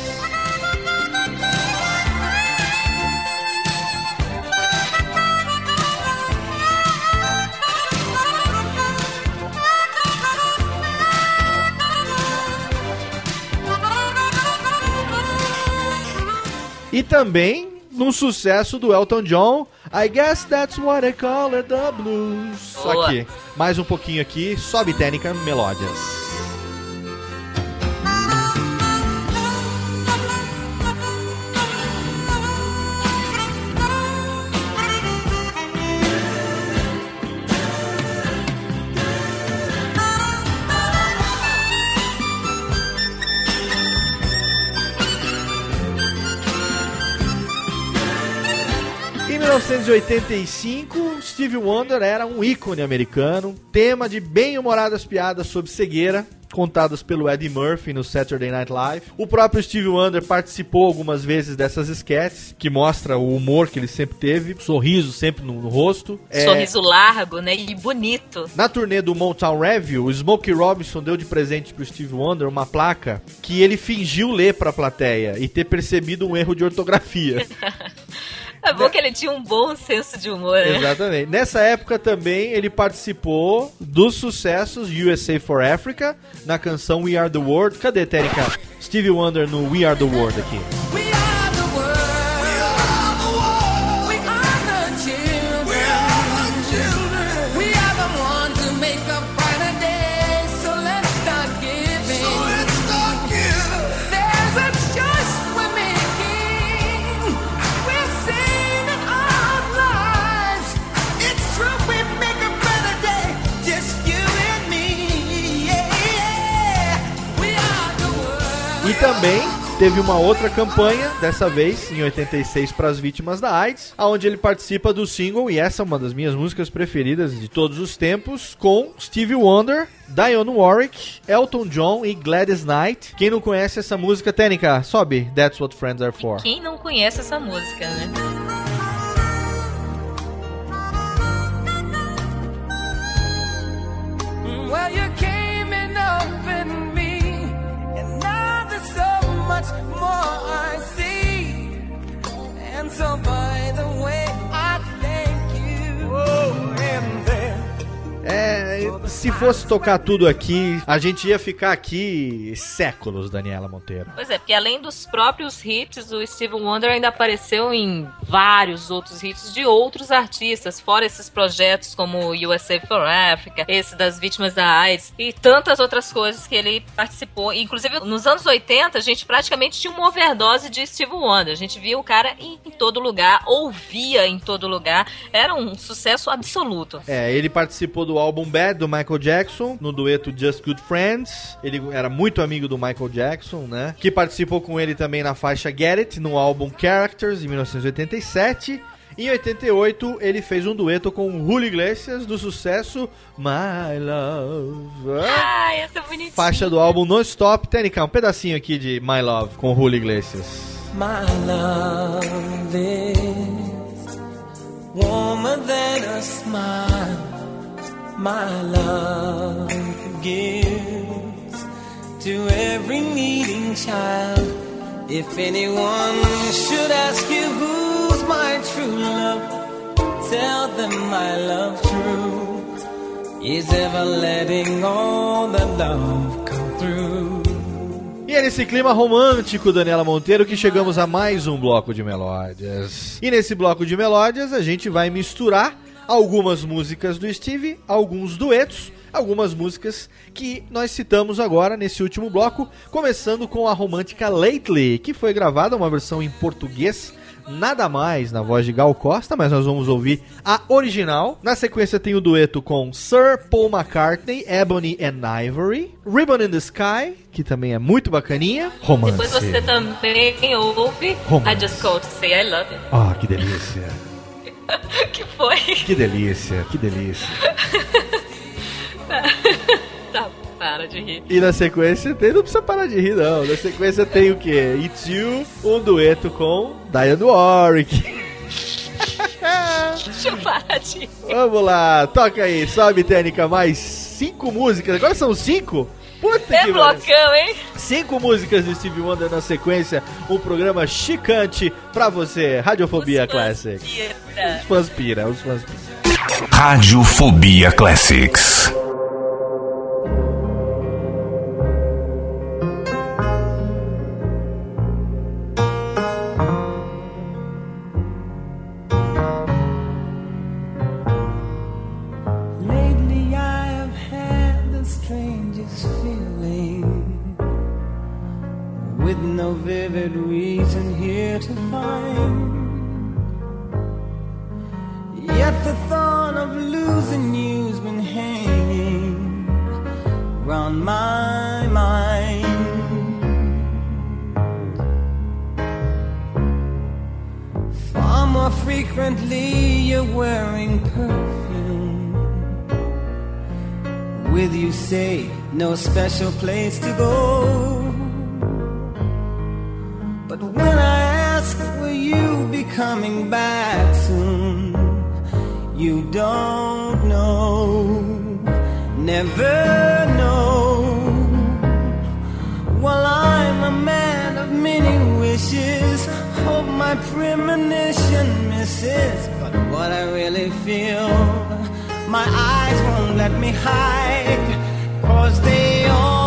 E também num sucesso do Elton John, I Guess That's What I Call It The Blues. Boa. que, mais um pouquinho aqui, sobe técnica, melódias. 1985, Steve Wonder era um ícone americano, tema de bem-humoradas piadas sobre cegueira. contadas pelo Eddie Murphy no Saturday Night Live. O próprio Steve Wonder participou algumas vezes dessas sketches, que mostra o humor que ele sempre teve, sorriso sempre no, no rosto. É, Sorriso largo, né? E bonito. na turnê do Motown Review, o Smokey Robinson deu de presente pro Steve Wonder uma placa que ele fingiu ler pra plateia e ter percebido um erro de ortografia. É bom que ele tinha um bom senso de humor, né? Exatamente. Nessa época também ele participou dos sucessos USA for Africa na canção We Are the World. Cadê, Térica? Stevie Wonder no We Are the World aqui. We também teve uma outra campanha, dessa vez em 86 para as vítimas da AIDS, onde ele participa do single, e essa é uma das minhas músicas preferidas de todos os tempos, com Stevie Wonder, Dionne Warwick, Elton John e Gladys Knight. Quem não conhece essa música, Tênica, sobe That's What Friends Are For. Quem não conhece essa música, né? Well, much more I see. And so, by the way, É, se fosse tocar tudo aqui, a gente ia ficar aqui séculos, Daniela Monteiro. Pois é, porque além dos próprios hits, o Steve Wonder ainda apareceu em vários outros hits de outros artistas, fora esses projetos como USA for Africa, esse das vítimas da AIDS e tantas outras coisas que ele participou. Inclusive, nos anos 80, a gente praticamente tinha uma overdose de Steve Wonder. A gente via o cara em, em todo lugar, ouvia em todo lugar. Era um sucesso absoluto. É, ele participou do álbum Bad do Michael Jackson, no dueto Just Good Friends. Ele era muito amigo do Michael Jackson, né? Que participou com ele também na faixa Get It, no álbum Characters, em 1987. Em 88, ele fez um dueto com o Julio Iglesias do sucesso My Love. Ah, Ah, essa é bonitinha. Faixa do álbum Non Stop. Tênica, um pedacinho aqui de My Love com o Julio Iglesias. My love is warmer than a smile. My love gives to every needing child. If anyone should ask you who's my true love, tell them my love true is ever letting all the love come through. E é nesse clima romântico, Daniela Monteiro, que chegamos a mais um bloco de melódias. E nesse bloco de melódias, a gente vai misturar algumas músicas do Steve, alguns duetos, algumas músicas que nós citamos agora nesse último bloco, começando com a romântica Lately, que foi gravada uma versão em português nada mais na voz de Gal Costa, mas nós vamos ouvir a original. Na sequência tem o dueto com Sir Paul McCartney, Ebony and Ivory, Ribbon in the Sky, que também é muito bacaninha. Romance. Depois você também ouve Romance. I Just Called to Say I Love You. Ah, que delícia. que foi? Que delícia, que delícia. tá, para de rir. E na sequência tem, não precisa parar de rir não, na sequência tem o que? It's You, um dueto com Diane Warwick. Deixa eu parar de rir. Vamos lá, toca aí, sobe técnica, mais cinco músicas, agora são cinco? Puta É que blocão, hein? Cinco músicas de Steve Wonder na sequência, um programa chicante pra você, Radiofobia Os fãs Classic. pira. Os fãs pira, os fãs pira. Radiofobia Classics. No vivid reason here to find. Yet the thought of losing you's been hanging round my mind. Far more frequently you're wearing perfume with you say no special place to go. Ask, will you be coming back soon? You don't know, never know. While I'm a man of many wishes. Hope my premonition misses. But what I really feel, my eyes won't let me hide. Cause they always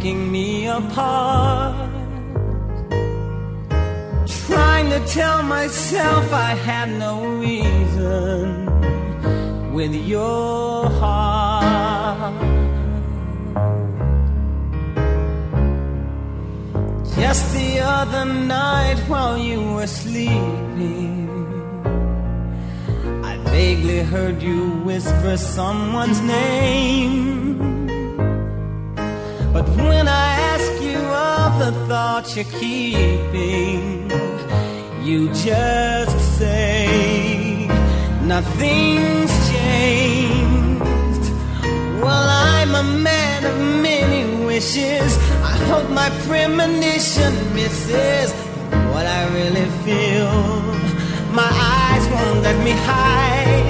picking me apart. Trying to tell myself I had no reason with your heart. Just the other night while you were sleeping, I vaguely heard you whisper someone's name. But when I ask you of the thoughts you're keeping, you just say nothing's changed. Well, I'm a man of many wishes. I hope my premonition misses what I really feel. My eyes won't let me hide,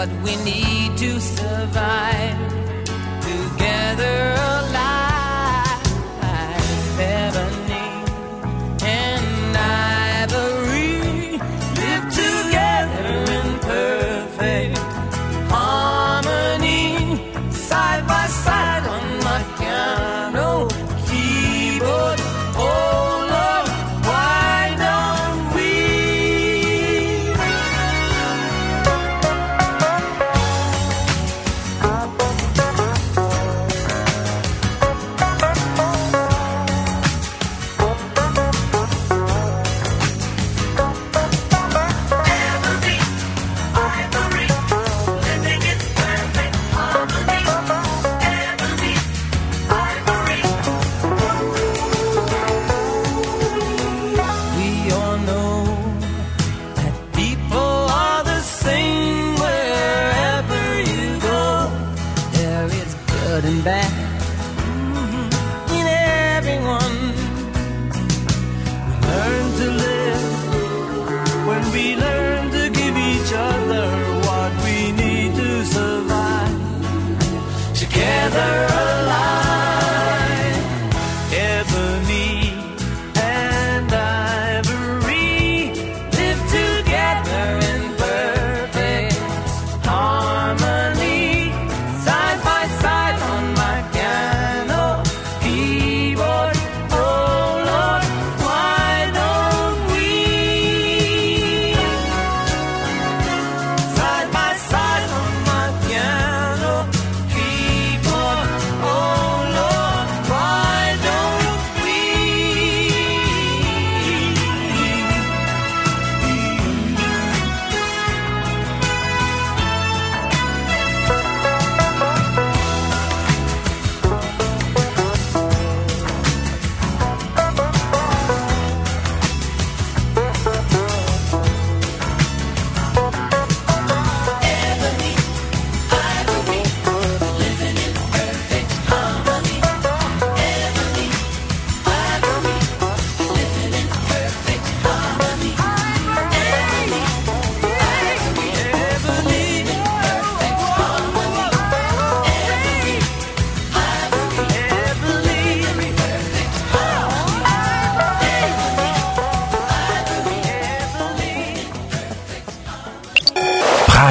What we need to survive.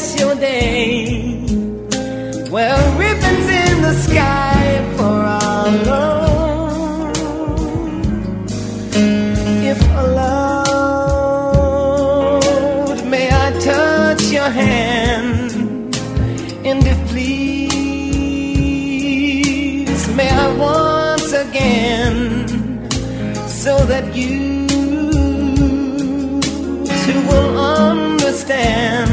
bless your day. Well, ribbons in the sky for our love. If allowed, may I touch your hand? And if please, may I once again, so that you too will understand.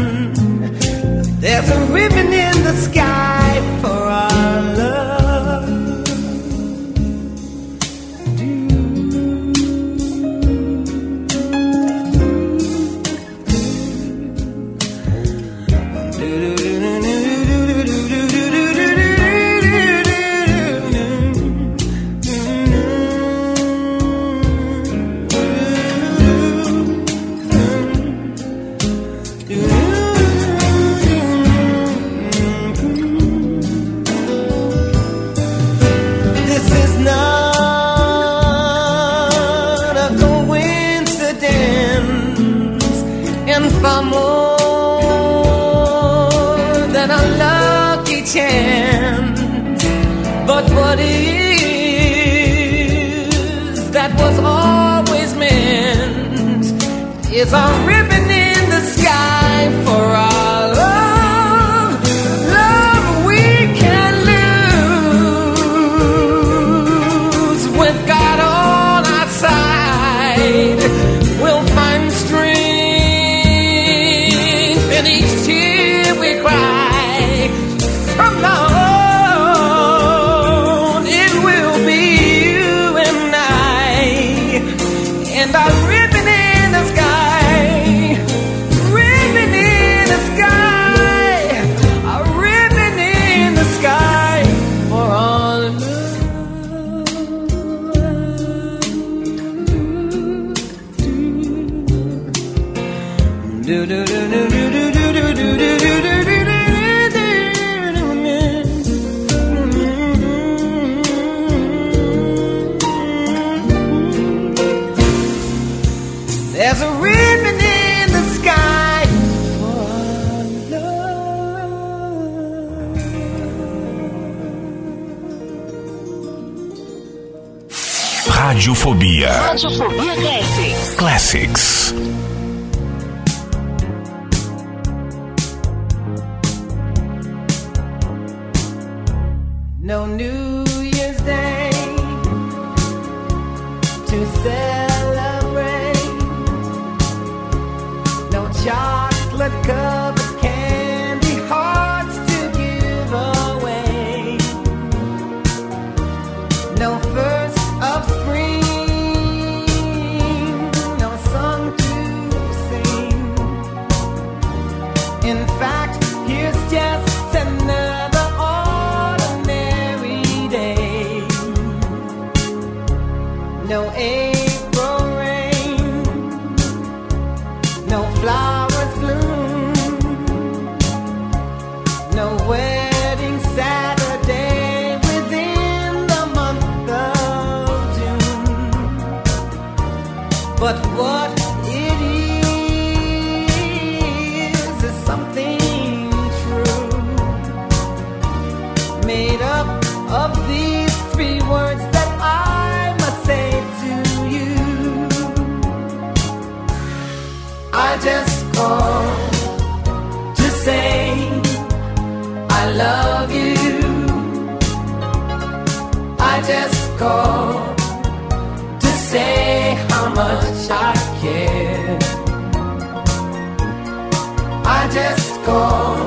Just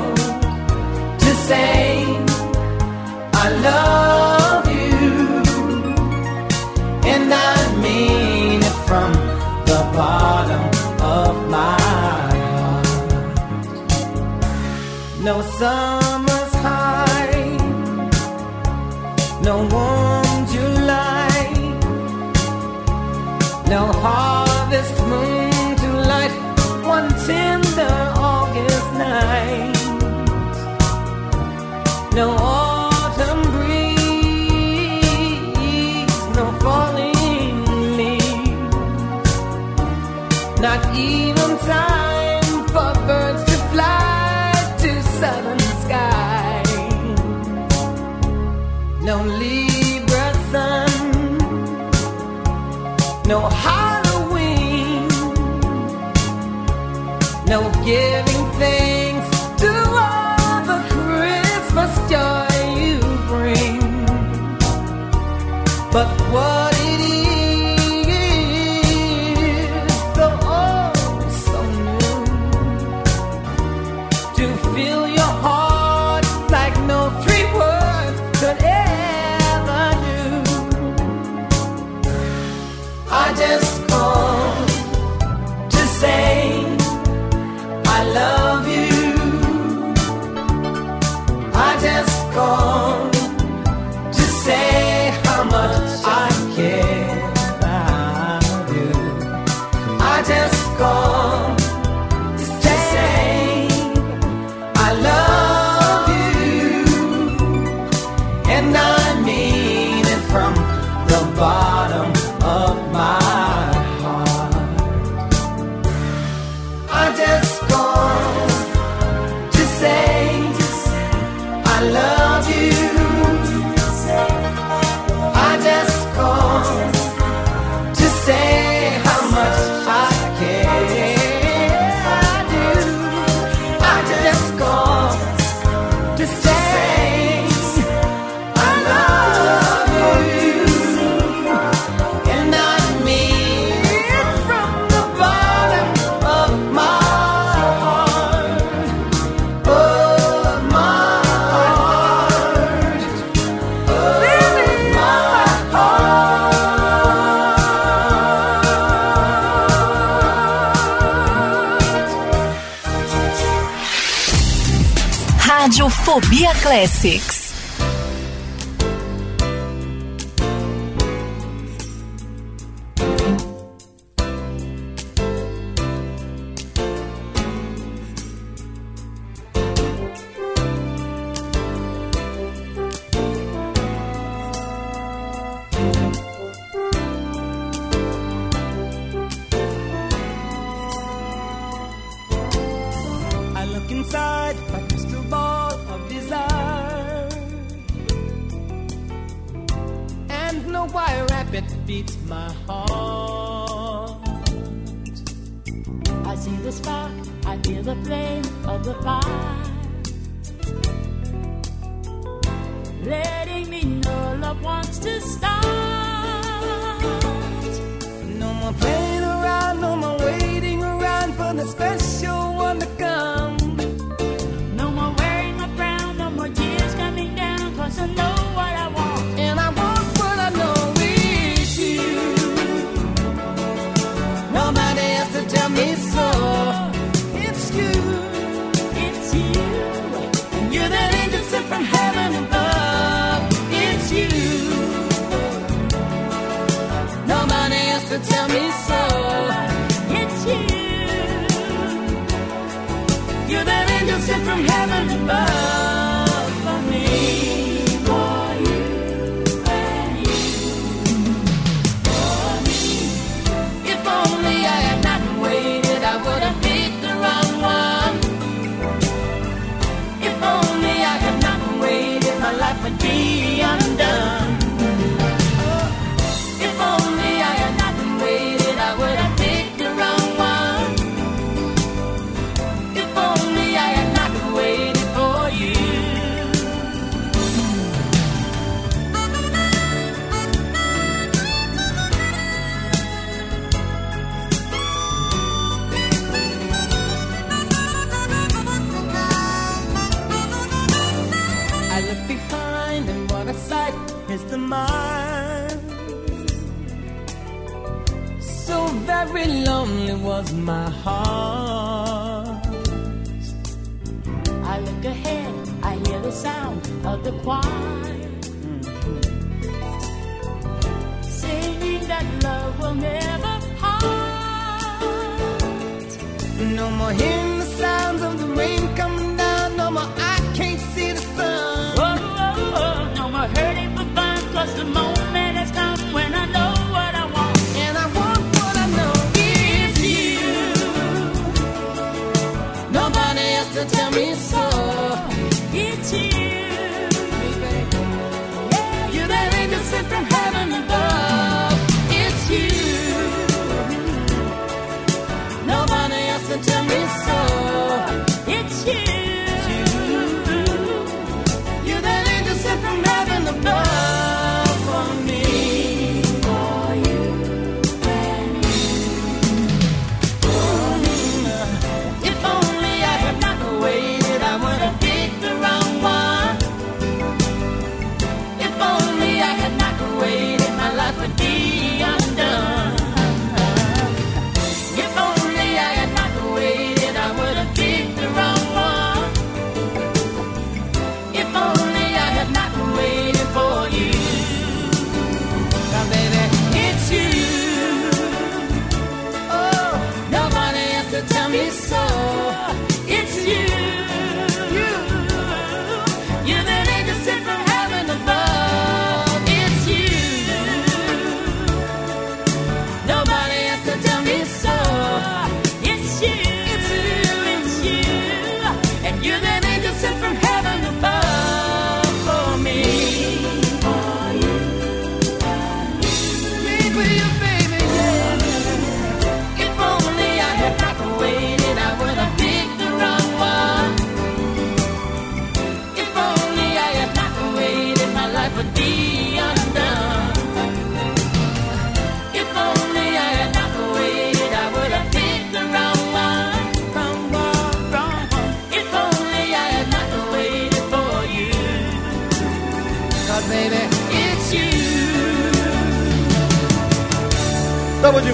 Radiofobia Classics.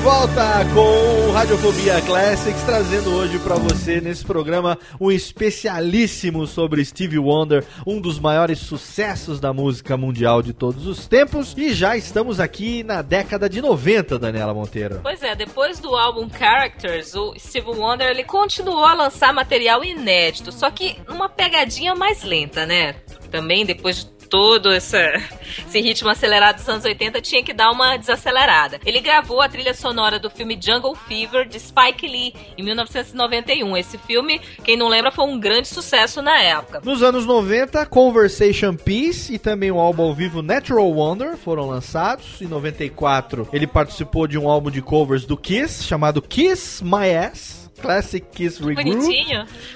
volta com Radiofobia Classics, trazendo hoje para você nesse programa um especialíssimo sobre Stevie Wonder, um dos maiores sucessos da música mundial de todos os tempos. E já estamos aqui na década de 90, Daniela Monteiro. Pois é, depois do álbum Characters, o Stevie Wonder ele continuou a lançar material inédito, só que numa pegadinha mais lenta, né? Também depois de todo esse, esse ritmo acelerado dos anos 80 tinha que dar uma desacelerada. Ele gravou a trilha sonora do filme Jungle Fever de Spike Lee em 1991. Esse filme, quem não lembra, foi um grande sucesso na época. Nos anos 90, Conversation Peace e também o álbum ao vivo Natural Wonder foram lançados. Em 94, ele participou de um álbum de covers do Kiss, chamado Kiss My Ass. Classic Kiss Regroup,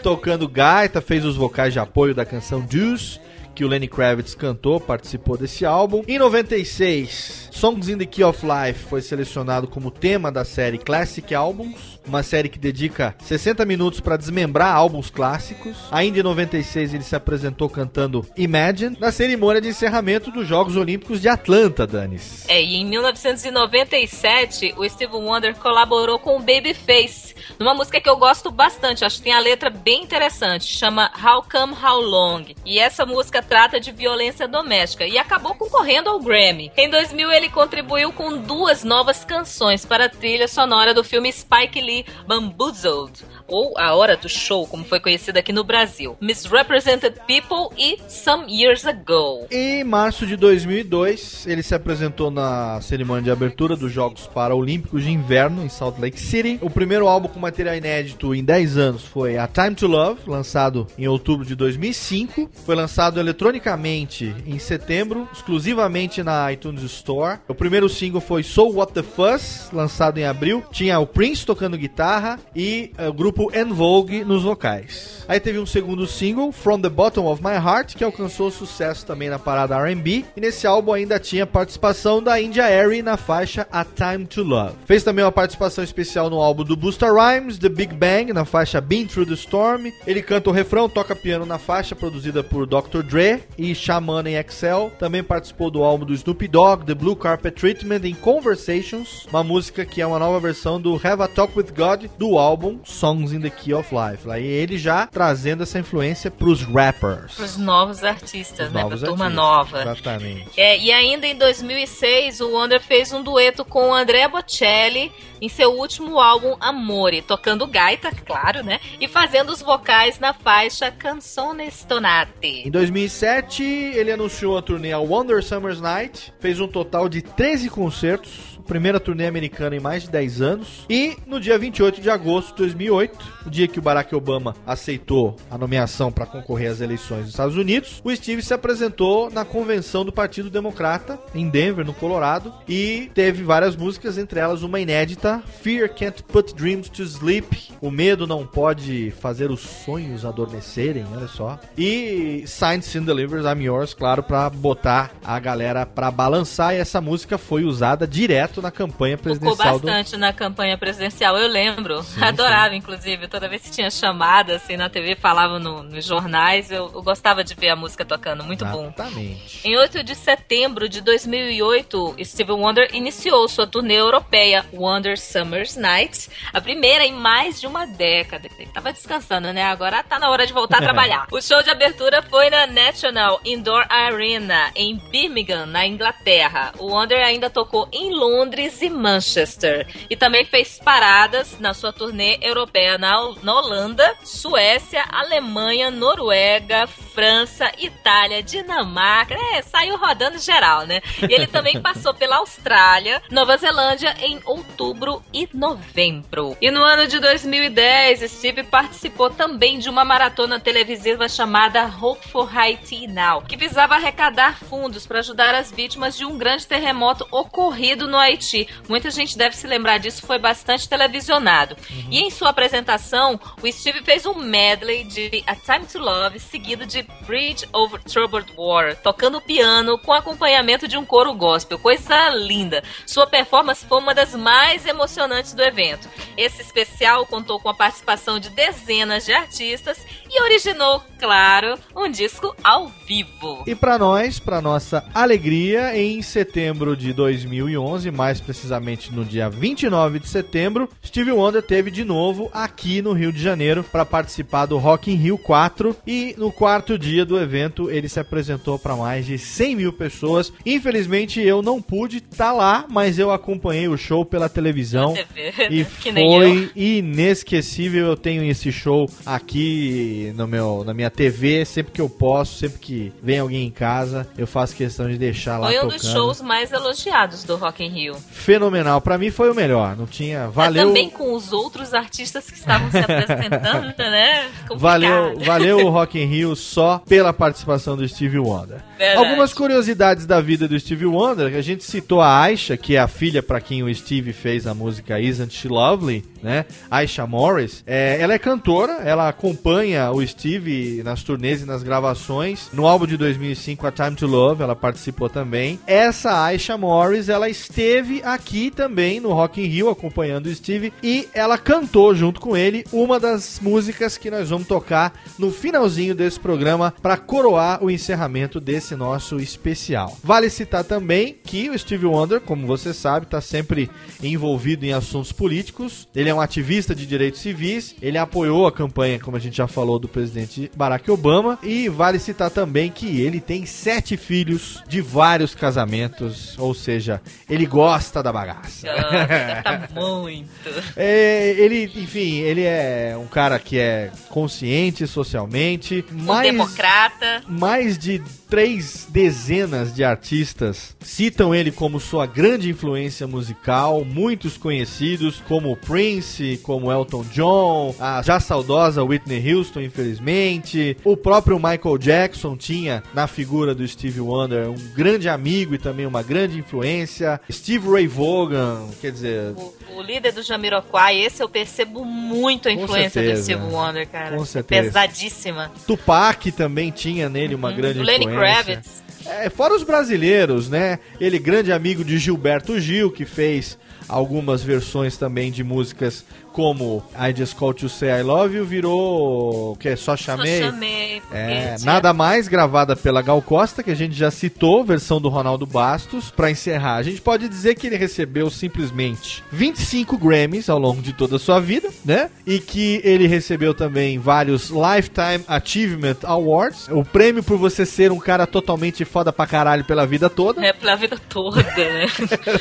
tocando gaita, fez os vocais de apoio da canção Juice, que o Lenny Kravitz cantou, participou desse álbum. Em 96, Songs in the Key of Life foi selecionado como tema da série Classic Albums, uma série que dedica 60 minutos para desmembrar álbuns clássicos. Ainda em 96 ele se apresentou cantando Imagine na cerimônia de encerramento dos Jogos Olímpicos de Atlanta, Danis. É, e em 1997, o Steve Wonder colaborou com o Babyface, numa música que eu gosto bastante, acho que tem a letra bem interessante, chama How Come How Long. E essa música trata de violência doméstica e acabou concorrendo ao Grammy. Em 2000, ele contribuiu com duas novas canções para a trilha sonora do filme Spike Lee totally bamboozled. Ou A Hora do Show, como foi conhecida aqui no Brasil, Misrepresented People e Some Years Ago. Em março de 2002, ele se apresentou na cerimônia de abertura dos Jogos Paralímpicos de Inverno em Salt Lake City. O primeiro álbum com material inédito em 10 anos foi A Time to Love, lançado em outubro de 2005. Foi lançado eletronicamente em setembro, exclusivamente na iTunes Store. O primeiro single foi So What the Fuss, lançado em abril. Tinha o Prince tocando guitarra e eh, o grupo En Vogue nos vocais. Aí teve um segundo single, From the Bottom of My Heart, que alcançou sucesso também na parada R&B. E nesse álbum ainda tinha participação da India Airy na faixa A Time to Love. Fez também uma participação especial no álbum do Busta Rhymes, The Big Bang, na faixa Been Through the Storm. Ele canta o refrão, toca piano na faixa, produzida por Dr. Dre e Shaman em Excel. Também participou do álbum do Snoop Dogg, The Blue Carpet Treatment em Conversations, uma música que é uma nova versão do Have a Talk with God do álbum Songs in the Key of Life. Aí ele já trazendo essa influência pros rappers. Os novos artistas, Os né? novos pra turma artistas, nova. Exatamente. É, e ainda em 2006, o Wonder fez um dueto com o Andrea Bocelli em seu último álbum Amore, tocando gaita, claro, né? E fazendo os vocais na faixa Canzone Stonate. Em 2007, ele anunciou a turnê Wonder Summer's Night, fez um total de 13 concertos, primeira turnê americana em mais de 10 anos. E no dia 28 de agosto de 2008, o dia que o Barack Obama aceitou a nomeação para concorrer às eleições dos Estados Unidos, o Steve se apresentou na convenção do Partido Democrata em Denver, no Colorado, e teve várias músicas, entre elas uma inédita, Fear Can't Put Dreams to Sleep, o medo não pode fazer os sonhos adormecerem, olha só. E Signs and Delivers I'm Yours, claro, para botar a galera para balançar, e essa música foi usada direto na campanha Ficou presidencial do bastante na campanha presidencial, eu lembro. Adorava, inclusive. Toda vez que tinha chamada, assim, na TV, falava no- nos jornais, eu, eu gostava de ver a música tocando. Muito bom. Exatamente. Em 8 de setembro de 2008, Steve Wonder iniciou sua turnê europeia Wonder Summer's Night, a primeira em mais de uma década. Ele tava descansando, né? Agora tá na hora de voltar a trabalhar. O show de abertura foi na National Indoor Arena, em Birmingham, na Inglaterra. O Wonder ainda tocou em Londres e Manchester. E também fez paradas na sua turnê europeia na, na Holanda, Suécia, Alemanha, Noruega, França, Itália, Dinamarca. É, saiu rodando geral, né? E ele também passou pela Austrália, Nova Zelândia em outubro e novembro. E no ano de 2010, Steve participou também de uma maratona televisiva chamada Hope for Haiti Now, que visava arrecadar fundos para ajudar as vítimas de um grande terremoto ocorrido no Haiti. Muita gente deve se lembrar disso, foi bastante televisionado. E em sua apresentação, o Steve fez um medley de A Time to Love, seguido de Bridge Over Troubled Water, tocando piano com acompanhamento de um coro gospel. Coisa linda. Sua performance foi uma das mais emocionantes do evento. Esse especial contou com a participação de dezenas de artistas e originou, claro, um disco ao vivo. E para nós, para nossa alegria, em setembro de 2011, mais precisamente no dia 29 de setembro, Steve Wonder teve de novo aqui no Rio de Janeiro para participar do Rock in Rio 4 e no quarto dia do evento ele se apresentou para mais de 100 mil pessoas. Infelizmente eu não pude estar lá, mas eu acompanhei o show pela televisão TV, e nem eu. foi inesquecível. Eu tenho esse show aqui no meu, na minha TV, sempre que eu posso, sempre que vem alguém em casa, eu faço questão de deixar lá Foi um tocando. dos shows mais elogiados do Rock in Rio. Fenomenal, pra mim foi o melhor. Não tinha, valeu. Também com os outros artistas que estavam se apresentando, né? Complicado. Valeu, valeu o Rock in Rio só pela participação do Stevie Wonder. Verdade. Algumas curiosidades da vida do Stevie Wonder, que a gente citou a Aisha, que é a filha pra quem o Steve fez a música Isn't She Lovely, né? Aisha Morris. É, ela é cantora, ela acompanha o Steve nas turnês e nas gravações. No álbum de 2005, A Time to Love, ela participou também. Essa Aisha Morris, ela esteve aqui também no Rock in Rio acompanhando o Steve e ela cantou junto com ele uma das músicas que nós vamos tocar no finalzinho desse programa para coroar o encerramento desse nosso especial. Vale citar também que o Steve Wonder, como você sabe, está sempre envolvido em assuntos políticos. Ele é um ativista de direitos civis, ele apoiou a campanha, como a gente já falou, do presidente Barack Obama. E vale citar também que ele tem sete filhos de vários casamentos, ou seja, ele gosta da bagaça. Ah, tá muito. É, ele, enfim, ele é um cara que é consciente socialmente, Um mais, democrata. mais de três dezenas de artistas citam ele como sua grande influência musical, muitos conhecidos como Prince, como Elton John, a já saudosa Whitney Houston, infelizmente, o próprio Michael Jackson tinha na figura do Steve Wonder um grande amigo e também uma grande influência, Steve Ray Vaughan, quer dizer, O, o líder do Jamiroquai, esse eu percebo muito a influência do certeza. Steve Wonder, cara. Com É certeza. Pesadíssima. Tupac também tinha nele uma grande o Lenny influência. Kravitz. É, fora os brasileiros, né? Ele grande amigo de Gilberto Gil, que fez algumas versões também de músicas como I Just Called to Say I Love You, virou o que é Só Chamei. Só chamei. É, nada mais gravada pela Gal Costa, que a gente já citou, versão do Ronaldo Bastos. Pra encerrar, a gente pode dizer que ele recebeu simplesmente 25 Grammys ao longo de toda a sua vida, né? E que ele recebeu também vários Lifetime Achievement Awards, o prêmio por você ser um cara totalmente foda pra caralho pela vida toda. É pela vida toda, né?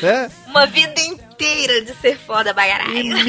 né? Uma vida inteira de ser foda pra E caralho.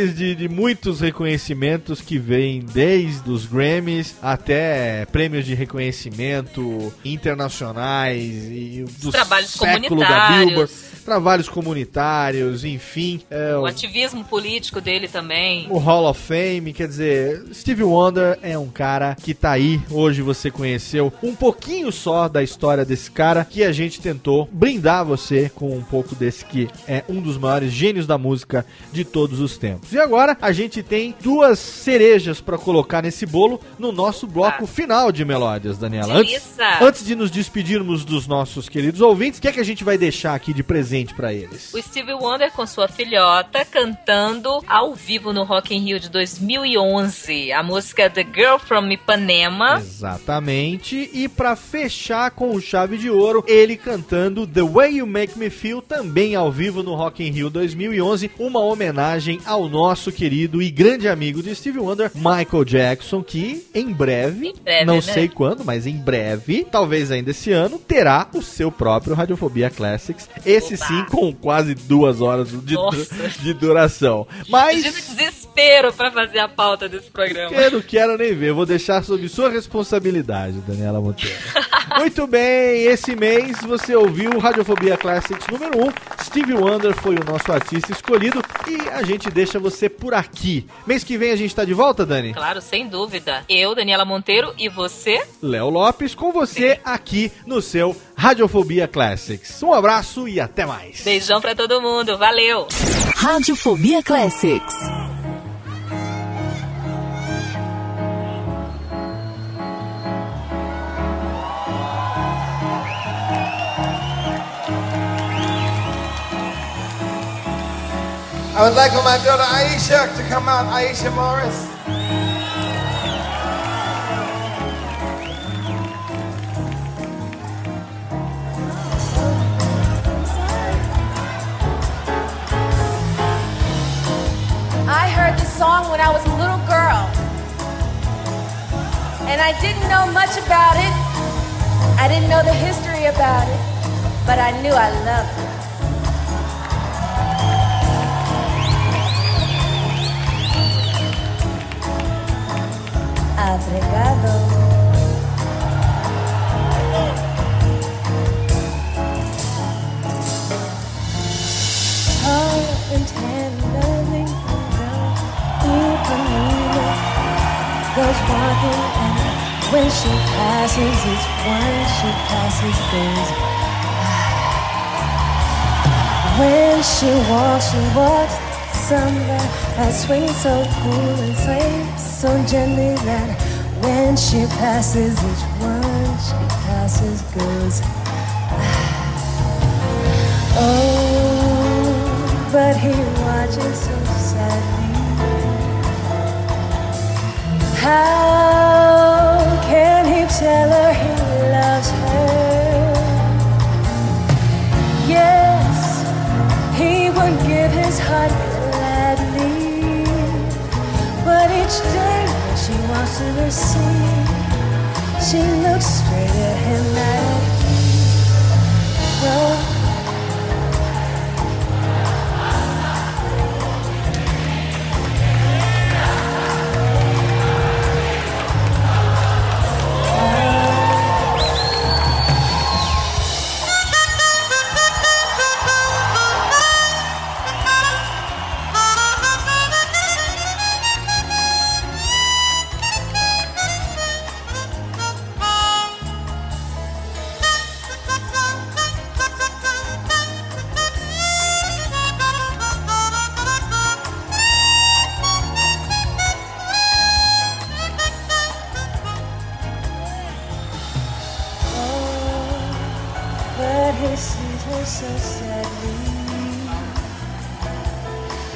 Milhares de, de muitos reconhecimentos que vêm desde os Grammys até prêmios de reconhecimento internacionais e do Trabalhos século da. Billboard, trabalhos comunitários, enfim, é, O o, ativismo político dele também. o Hall of Fame, quer dizer, Steve Wonder é um cara que tá aí, hoje você conheceu um pouquinho só da história desse cara que a gente tentou brindar você com um pouco desse que é um dos maiores gênios da música de todos os tempos. E agora a gente tem duas cerejas pra colocar nesse bolo no nosso bloco Ah. final de melódias, Daniela. Antes, antes de nos despedirmos dos nossos queridos ouvintes, o que é que a gente vai deixar aqui de presente pra eles? O Stevie Wonder com sua filhota cantando ao vivo no Rock in Rio de 2011 a música The Girl from Ipanema. Exatamente. E pra fechar com o chave de ouro, ele cantando The Way You Make Me Feel também ao vivo no Rock in Rio 2011, uma homenagem ao nosso querido e grande amigo de Steve Wonder, Michael Jackson, que em breve, Em breve, não né? sei quando, mas em breve, talvez ainda esse ano, terá o seu próprio Radiofobia Classics. Esse sim com quase duas horas de, de duração. Mas o desespero pra fazer a pauta desse programa. eu não quero nem ver, vou deixar sob sua responsabilidade, Daniela Monteiro. Muito bem, esse mês você ouviu Radiofobia Classics número 1. Steve Wonder foi o nosso artista escolhido e a gente deixa você por aqui. Mês que vem a gente tá de volta, Dani? Claro, sem dúvida. Eu, Daniela Monteiro, e você? Léo Lopes com você aqui no seu Radiofobia Classics. Um abraço e até mais. Beijão pra todo mundo. Valeu! Radiofobia Classics. I would like for my daughter Aisha to come out, Aisha Morris. I heard this song when I was a little girl. And I didn't know much about it. I didn't know the history about it. But I knew I loved it. Tall and tenderly, Ipanema goes walking, and when she passes, it's one she passes goes. When she walks, she walks samba that swings so cool and sways so gently that when she passes, each one she passes goes. Oh, but he watches so sadly. How can he tell her he loves her? Yes, he would give his heart each day she walks to sea, she looks straight at him like, well, sees her so sadly.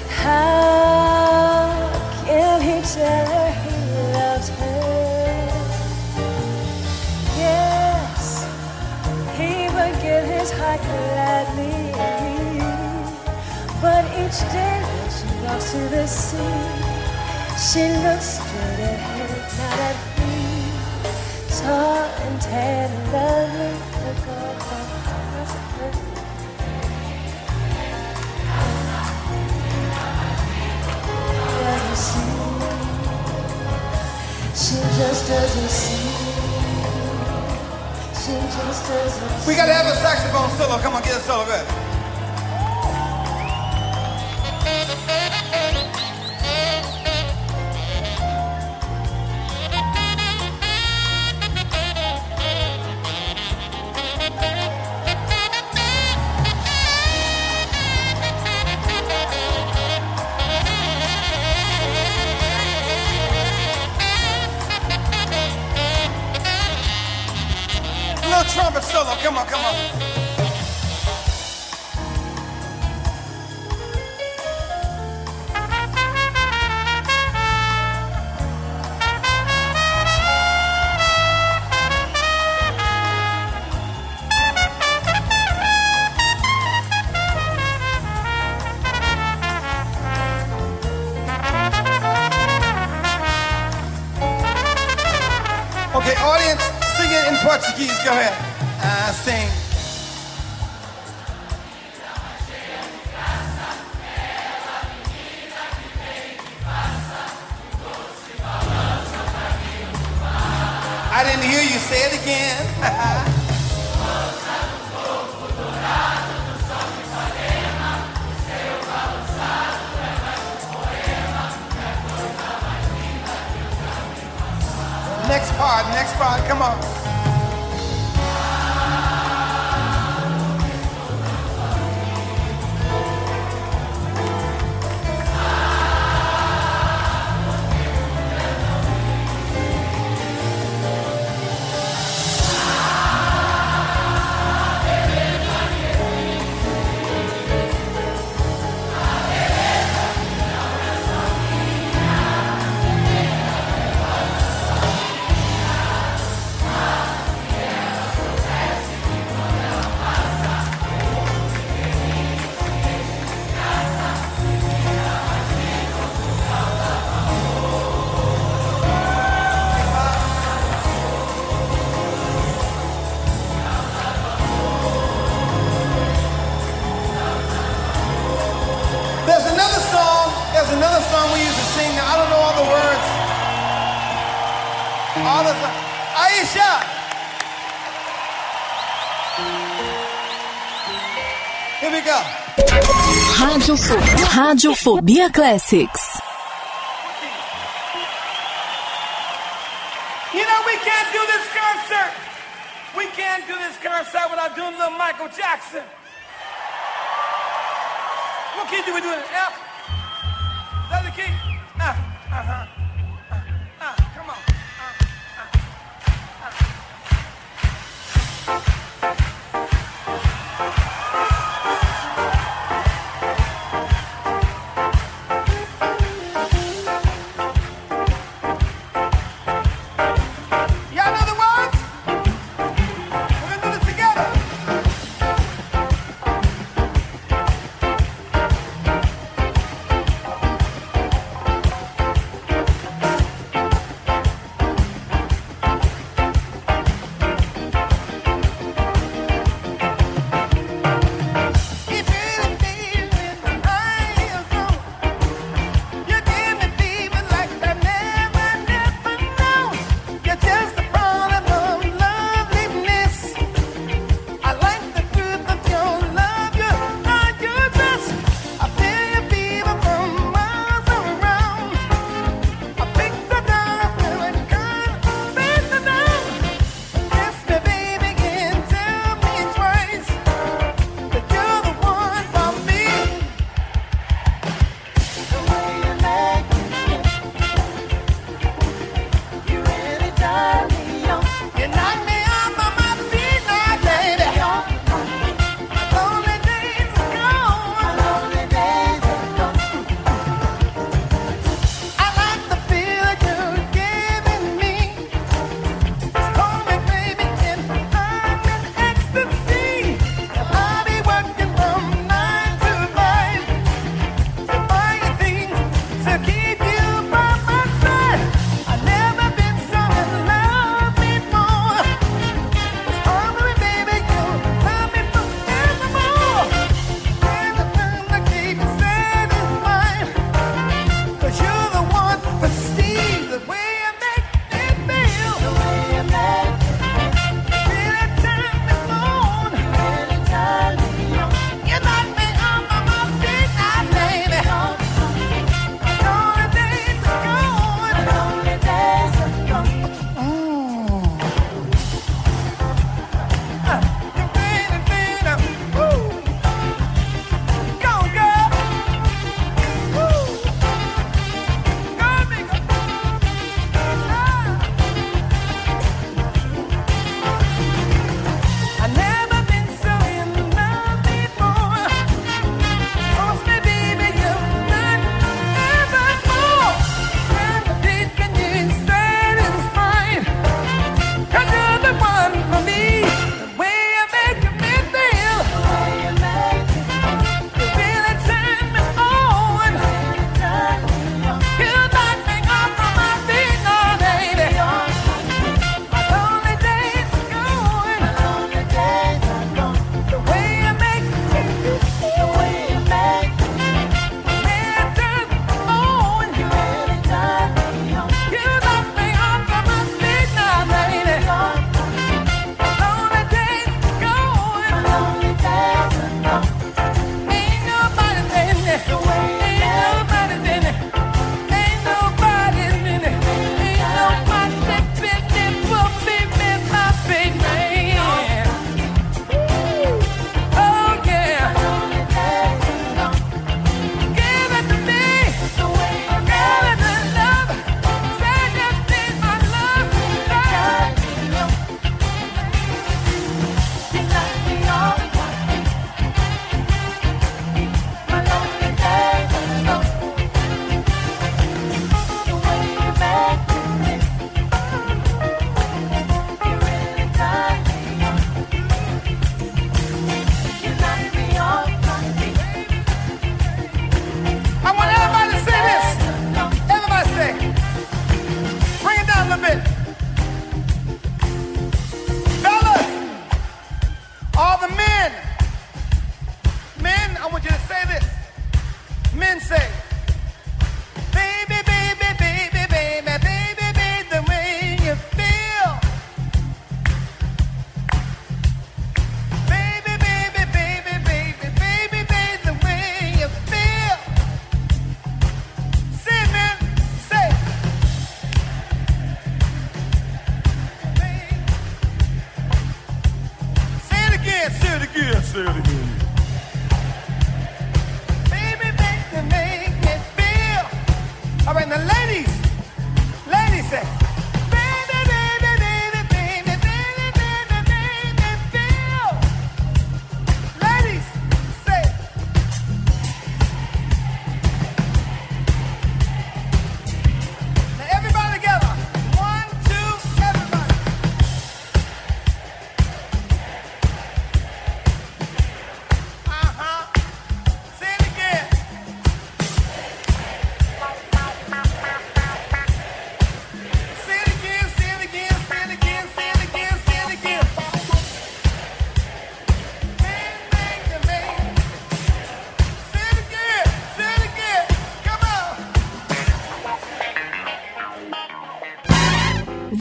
How can he tell her he loves her? Yes, he would give his heart gladly. But each day when she walks to the sea, she looks straight him, not at me. Tall and tan and lovely, She just doesn't see. She just doesn't see. We gotta have a saxophone solo. Come on, get a solo. Good. Radiofobia Classics. You know, we can't do this concert. We can't do this concert without doing little Michael Jackson. What key do we do in? F?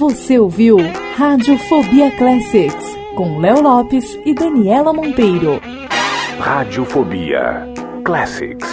Você ouviu Radiofobia Classics com Léo Lopes e Daniela Monteiro. Radiofobia Classics.